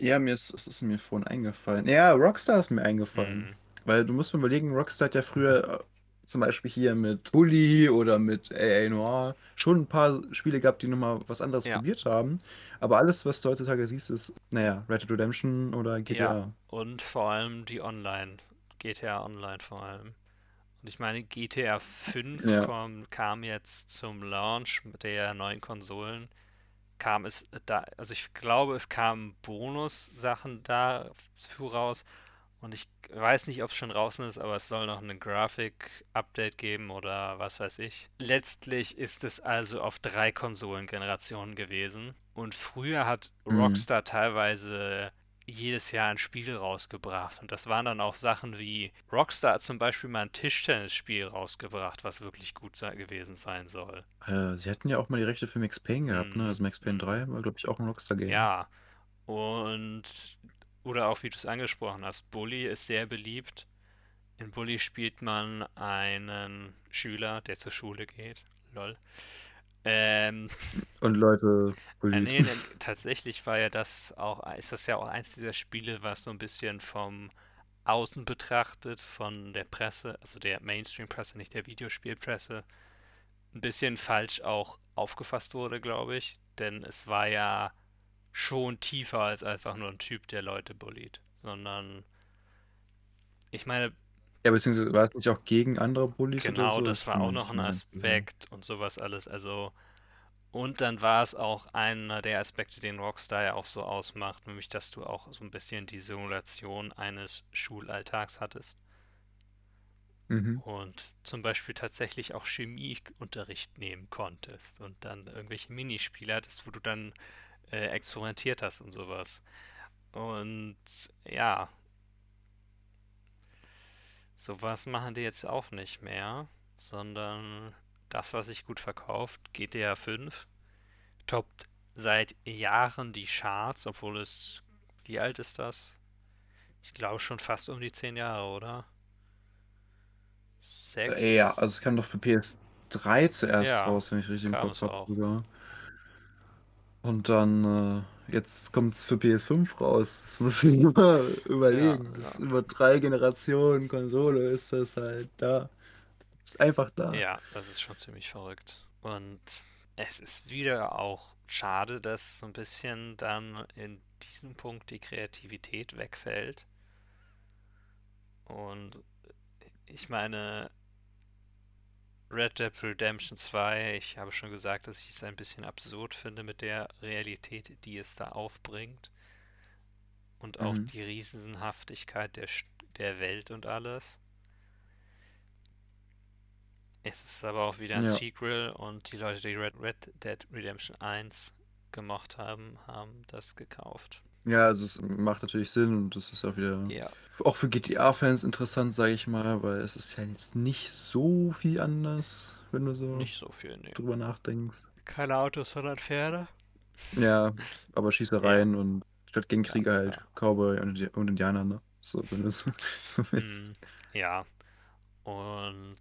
Ja, mir ist, es ist mir vorhin eingefallen. Ja, Rockstar ist mir eingefallen. Mhm. Weil du musst mir überlegen, Rockstar hat ja früher äh, zum Beispiel hier mit Bully oder mit AA Noir schon ein paar Spiele gehabt, die nochmal was anderes ja. probiert haben. Aber alles, was du heutzutage siehst, ist, naja, Red Dead Redemption oder GTA. Ja, und vor allem die Online. GTA Online vor allem. Und ich meine, GTA 5 ja. kam, kam jetzt zum Launch der neuen Konsolen. Kam es da, also ich glaube, es kamen Bonus-Sachen dafür raus. Und ich weiß nicht, ob es schon draußen ist, aber es soll noch ein Grafik-Update geben oder was weiß ich. Letztlich ist es also auf drei Konsolengenerationen gewesen. Und früher hat mhm. Rockstar teilweise jedes Jahr ein Spiel rausgebracht. Und das waren dann auch Sachen wie Rockstar hat zum Beispiel mal ein Tischtennisspiel rausgebracht, was wirklich gut gewesen sein soll. Äh, sie hatten ja auch mal die Rechte für Max Payne gehabt, ne? Also Max Payne 3 war, glaube ich, auch ein Rockstar-Game. Ja. Und oder auch wie du es angesprochen hast, Bully ist sehr beliebt. In Bully spielt man einen Schüler, der zur Schule geht. Lol. Ähm, und Leute äh, nee, tatsächlich war ja das auch, ist das ja auch eins dieser Spiele, was so ein bisschen vom Außen betrachtet, von der Presse, also der Mainstream-Presse, nicht der Videospielpresse, ein bisschen falsch auch aufgefasst wurde, glaube ich. Denn es war ja schon tiefer als einfach nur ein Typ, der Leute bullied, sondern ich meine, ja, beziehungsweise war es nicht auch gegen andere Bullies genau, oder so? Das war auch noch ein Aspekt und sowas alles. Also, und dann war es auch einer der Aspekte, den Rockstar ja auch so ausmacht, nämlich, dass du auch so ein bisschen die Simulation eines Schulalltags hattest. Mhm. Und zum Beispiel tatsächlich auch Chemieunterricht nehmen konntest und dann irgendwelche Minispiele hattest, wo du dann äh, experimentiert hast und sowas. Und ja, Sowas machen die jetzt auch nicht mehr, sondern das, was sich gut verkauft, GTA 5, toppt seit Jahren die Charts, obwohl es, wie alt ist das? Ich glaube schon fast um die 10 Jahre, oder? Sechs? Ja, also es kam doch für PS3 zuerst ja, raus, wenn ich richtig im Kopf habe. Und dann, äh, jetzt kommt es für PS5 raus. Das muss ich immer überlegen. Ja, das ist über drei Generationen Konsole ist das halt da. Ist einfach da. Ja, das ist schon ziemlich verrückt. Und es ist wieder auch schade, dass so ein bisschen dann in diesem Punkt die Kreativität wegfällt. Und ich meine, Red Dead Redemption 2, ich habe schon gesagt, dass ich es ein bisschen absurd finde mit der Realität, die es da aufbringt. Und auch mhm. die Riesenhaftigkeit der, der Welt und alles. Es ist aber auch wieder ein ja. Sequel und die Leute, die Red, Red Dead Redemption 1 gemocht haben, haben das gekauft. Ja, also es macht natürlich Sinn und das ist auch wieder Ja. Auch für GTA-Fans interessant, sage ich mal, weil es ist ja jetzt nicht so viel anders, wenn du so Nicht so viel, nee. drüber nachdenkst. Keine Autos, sondern Pferde. Ja, aber Ja. Schießereien und statt gegen Ja, Krieger halt ja. Cowboy und, und Indianer, ne? So, wenn du so, so willst. Mm, ja. Und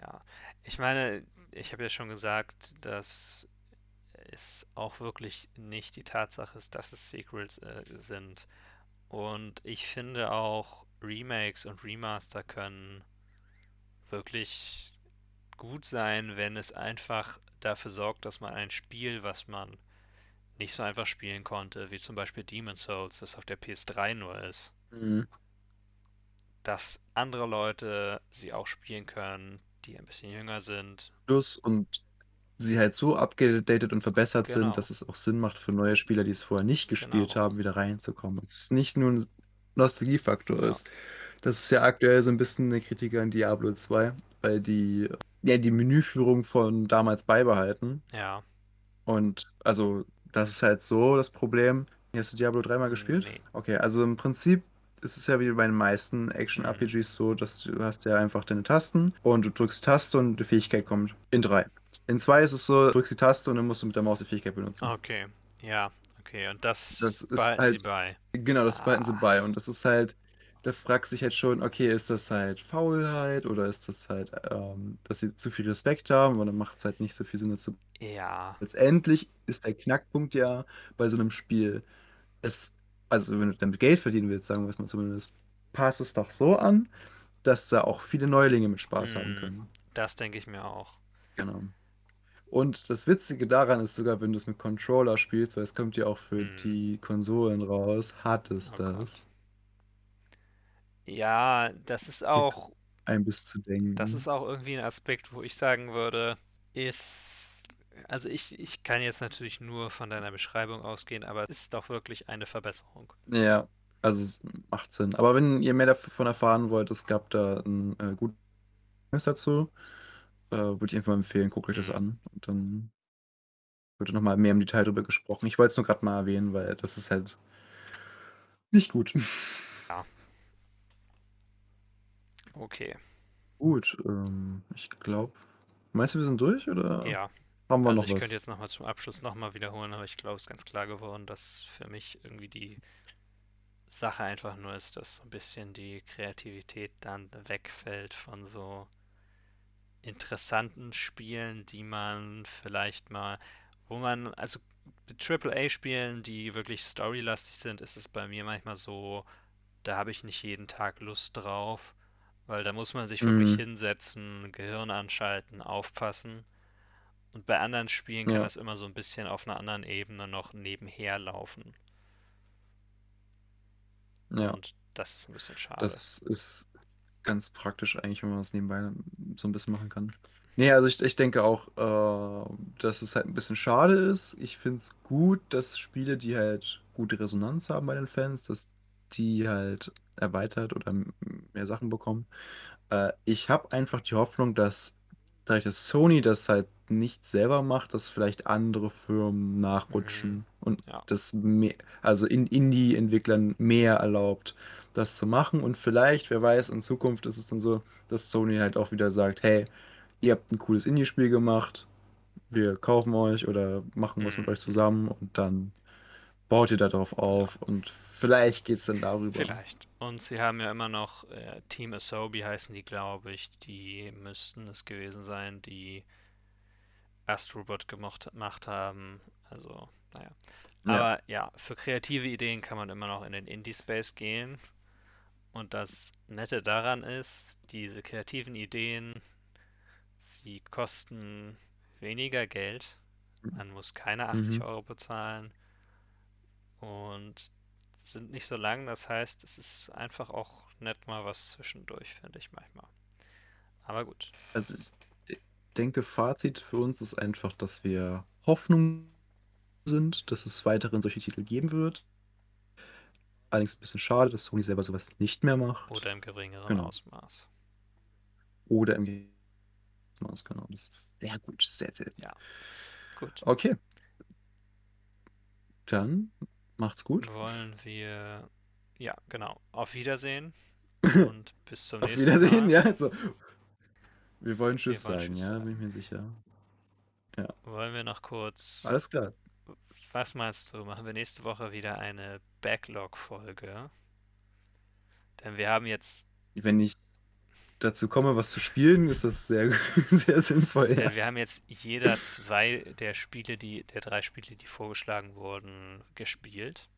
ja, ich meine, ich habe ja schon gesagt, dass es auch wirklich nicht die Tatsache ist, dass es Sequels äh, sind. Und ich finde auch Remakes und Remaster können wirklich gut sein, wenn es einfach dafür sorgt, dass man ein Spiel, was man nicht so einfach spielen konnte, wie zum Beispiel Demon's Souls, das auf der PS3 nur ist, mhm. dass andere Leute sie auch spielen können, die ein bisschen jünger sind. Plus und sie halt so abgedatet und verbessert Genau. sind, dass es auch Sinn macht für neue Spieler, die es vorher nicht gespielt Genau. haben, wieder reinzukommen. Es ist nicht nur ein Nostalgiefaktor Ja. ist. Das ist ja aktuell so ein bisschen eine Kritik an Diablo 2, weil die ja die Menüführung von damals beibehalten. Ja. Und also, das ist halt so das Problem. Hast du Diablo 3 mal gespielt? Nee. Okay, also im Prinzip ist es ja wie bei den meisten Mhm. Action-RPGs so, dass du hast ja einfach deine Tasten und du drückst Taste und die Fähigkeit kommt in 3. In 2 ist es so, du drückst die Taste und dann musst du mit der Maus die Fähigkeit benutzen. Okay. Ja. Okay. Und das, Das ist behalten halt- sie bei. Genau, das behalten sie Ah. bei. Und das ist halt, da fragst du dich halt schon, okay, ist das halt Faulheit oder ist das halt, ähm, dass sie zu viel Respekt haben und dann macht es halt nicht so viel Sinn, das zu Ja. Letztendlich ist der Knackpunkt ja bei so einem Spiel, es, also wenn du damit Geld verdienen willst, sagen wir es mal zumindest, passt es doch so an, dass da auch viele Neulinge mit Spaß haben Mhm. können. Das denke ich mir auch. Genau. Und das Witzige daran ist sogar, wenn du es mit Controller spielst, weil es kommt ja auch für Mhm. die Konsolen raus, hat es Oh das. Gott. Ja, das ist auch, Ein bis zu denken. das ist auch irgendwie ein Aspekt, wo ich sagen würde, ist, also ich, ich kann jetzt natürlich nur von deiner Beschreibung ausgehen, aber es ist doch wirklich eine Verbesserung. Ja, also es macht Sinn. Aber wenn ihr mehr davon erfahren wollt, es gab da ein äh, gutes dazu, äh, würde ich einfach empfehlen, guckt euch das Mhm. an. Und dann wird nochmal mehr im Detail drüber gesprochen. Ich wollte es nur gerade mal erwähnen, weil das ist halt nicht gut. Okay, Gut, ähm, ich glaube. Meinst du, wir sind durch oder ja. haben wir Also noch ich was? könnte jetzt nochmal zum Abschluss nochmal wiederholen, aber ich glaube, es ist ganz klar geworden, dass für mich irgendwie die Sache einfach nur ist, dass so ein bisschen die Kreativität dann wegfällt von so interessanten Spielen, die man vielleicht mal, wo man, also mit AAA-Spielen, die wirklich storylastig sind, ist es bei mir manchmal so, da habe ich nicht jeden Tag Lust drauf, weil da muss man sich wirklich Mhm. hinsetzen, Gehirn anschalten, aufpassen. Und bei anderen Spielen kann Ja. das immer so ein bisschen auf einer anderen Ebene noch nebenher laufen. Ja, Und das ist ein bisschen schade. das ist ganz praktisch eigentlich, wenn man das nebenbei so ein bisschen machen kann. Nee, also ich, ich denke auch, äh, dass es halt ein bisschen schade ist. Ich finde es gut, dass Spiele, die halt gute Resonanz haben bei den Fans, dass die halt erweitert oder mehr Sachen bekommen. Äh, ich habe einfach die Hoffnung, dass dadurch, dass Sony das halt nicht selber macht, dass vielleicht andere Firmen nachrutschen und Ja. das mehr, also in Indie-Entwicklern mehr erlaubt, das zu machen. Und vielleicht, wer weiß, in Zukunft ist es dann so, dass Sony halt auch wieder sagt, hey, ihr habt ein cooles Indie-Spiel gemacht, wir kaufen euch oder machen was mit Mhm. euch zusammen und dann baut ihr da drauf auf und vielleicht geht es dann darüber. Vielleicht. Und sie haben ja immer noch äh, Team Asobi heißen die, glaube ich. Die müssten es gewesen sein, die Astrobot gemacht haben. Also, naja. Ja. Aber ja, für kreative Ideen kann man immer noch in den Indie-Space gehen. Und das Nette daran ist, diese kreativen Ideen, sie kosten weniger Geld. Man muss keine 80 Mhm. Euro bezahlen. Und sind nicht so lang. Das heißt, es ist einfach auch nett mal was zwischendurch, finde ich manchmal. Aber gut. Also ich denke, Fazit für uns ist einfach, dass wir Hoffnung sind, dass es weiterhin solche Titel geben wird. Allerdings ein bisschen schade, dass Sony selber sowas nicht mehr macht. Oder im geringeren Genau. Ausmaß. Oder im Maß, genau. Das ist sehr gut, sehr, sehr gut. Gut. Okay. Dann macht's gut. Wollen wir. Ja, genau. Auf Wiedersehen. Und bis zum Auf nächsten Wiedersehen, Mal. ja. Also, wir wollen Tschüss wollen sagen, Tschüss ja, sagen. bin ich mir sicher. Wollen wir noch kurz. Alles klar. Was meinst du? Machen wir nächste Woche wieder eine Backlog-Folge? Denn wir haben jetzt. Wenn ich dazu komme, was zu spielen, ist das sehr, sehr sinnvoll. Ja. Wir haben jetzt jeder zwei der Spiele, die, der drei Spiele, die vorgeschlagen wurden, gespielt.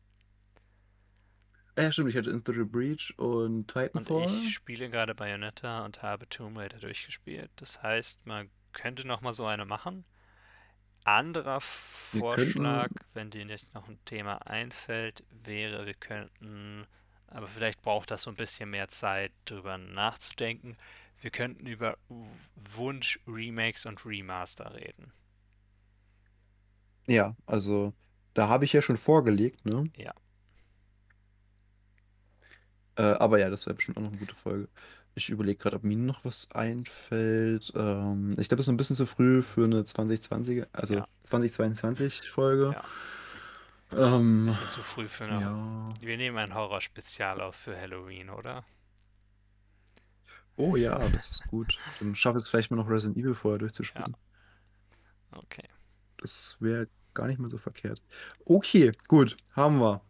ja, stimmt, ich hatte Into the Breach und Und Titanfall. ich spiele gerade Bayonetta und habe Tomb Raider durchgespielt. Das heißt, man könnte noch mal so eine machen. Anderer Vorschlag, könnten- wenn dir nicht noch ein Thema einfällt, wäre, wir könnten, aber vielleicht braucht das so ein bisschen mehr Zeit, drüber nachzudenken. Wir könnten über Wunsch-Remakes und Remaster reden. Ja, also da habe ich ja schon vorgelegt, ne? Ja. Äh, aber ja, das wäre bestimmt auch noch eine gute Folge. Ich überlege gerade, ob mir noch was einfällt. Ähm, ich glaube, es ist noch ein bisschen zu früh für eine 2020er, also Ja. 2022 Folge. Ja. Ähm, Bisschen zu früh für eine. ja. Wir nehmen ein Horrorspezial aus für Halloween, oder? Oh ja, das ist gut. Dann schaffe ich es vielleicht mal noch Resident Evil vorher durchzuspielen. Okay. Das wäre gar nicht mehr so verkehrt. Okay, gut, haben wir.